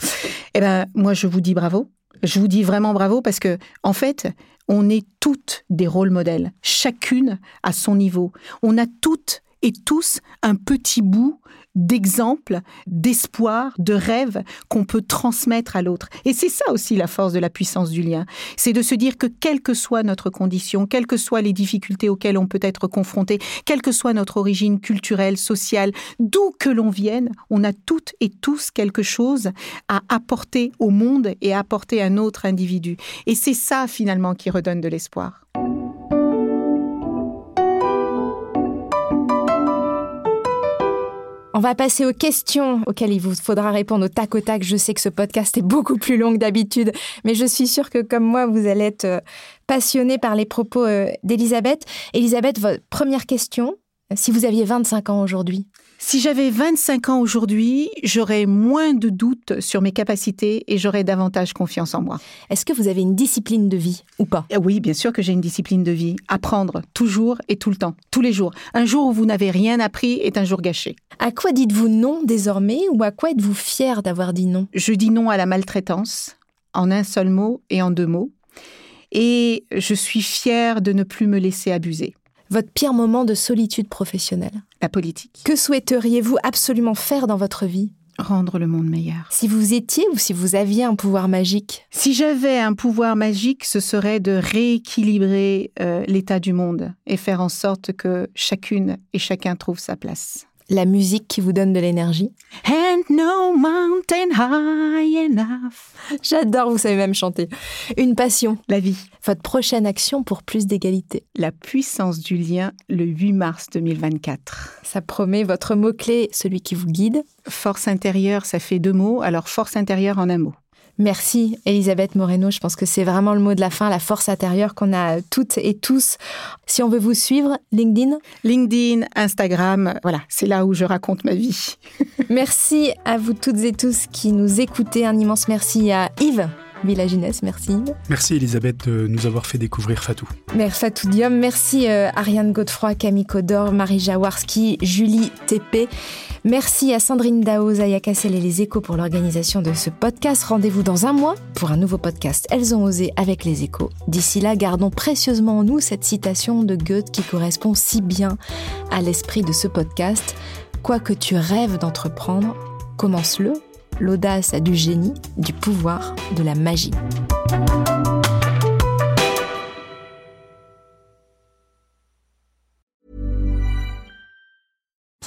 Eh ben moi je vous dis bravo. Je vous dis vraiment bravo parce que en fait, on est toutes des rôles modèles, chacune à son niveau. On a toutes et tous un petit bout d'exemple, d'espoir, de rêve qu'on peut transmettre à l'autre. Et c'est ça aussi la force de la puissance du lien. C'est de se dire que quelle que soit notre condition, quelles que soient les difficultés auxquelles on peut être confronté, quelle que soit notre origine culturelle, sociale, d'où que l'on vienne, on a toutes et tous quelque chose à apporter au monde et à apporter à un autre individu. Et c'est ça finalement qui redonne de l'espoir. On va passer aux questions auxquelles il vous faudra répondre au tac au tac. Je sais que ce podcast est beaucoup plus long que d'habitude, mais je suis sûre que comme moi, vous allez être euh, passionné par les propos euh, d'Elisabeth. Elisabeth, votre première question, si vous aviez 25 ans aujourd'hui? Si j'avais 25 ans aujourd'hui, j'aurais moins de doutes sur mes capacités et j'aurais davantage confiance en moi. Est-ce que vous avez une discipline de vie ou pas? Eh Oui, bien sûr que j'ai une discipline de vie. Apprendre, toujours et tout le temps, tous les jours. Un jour où vous n'avez rien appris est un jour gâché. À quoi dites-vous non désormais ou à quoi êtes-vous fier d'avoir dit non? Je dis non à la maltraitance, en un seul mot et en deux mots. Et je suis fière de ne plus me laisser abuser votre pire moment de solitude professionnelle? La politique. Que souhaiteriez-vous absolument faire dans votre vie? Rendre le monde meilleur. Si vous étiez ou si vous aviez un pouvoir magique? Si j'avais un pouvoir magique, ce serait de rééquilibrer euh, l'état du monde et faire en sorte que chacune et chacun trouve sa place la musique qui vous donne de l'énergie. And no mountain high enough. J'adore, vous savez même chanter. Une passion. La vie. Votre prochaine action pour plus d'égalité. La puissance du lien le 8 mars 2024. Ça promet votre mot-clé, celui qui vous guide. Force intérieure, ça fait deux mots. Alors force intérieure en un mot. Merci Elisabeth Moreno, je pense que c'est vraiment le mot de la fin, la force intérieure qu'on a toutes et tous. Si on veut vous suivre, LinkedIn? LinkedIn, Instagram, voilà, c'est là où je raconte ma vie. merci à vous toutes et tous qui nous écoutez. Un immense merci à Yves Villaginès, merci. Merci Elisabeth de nous avoir fait découvrir Fatou. Merci Fatou Diom, merci euh, Ariane Godefroy, Camille Codor, Marie Jaworski, Julie TP. Merci à Sandrine Dao, Zaya Kassel et les échos pour l'organisation de ce podcast. Rendez-vous dans un mois pour un nouveau podcast Elles ont osé avec les échos. D'ici là, gardons précieusement en nous cette citation de Goethe qui correspond si bien à l'esprit de ce podcast. Quoi que tu rêves d'entreprendre, commence-le l'audace a du génie, du pouvoir, de la magie.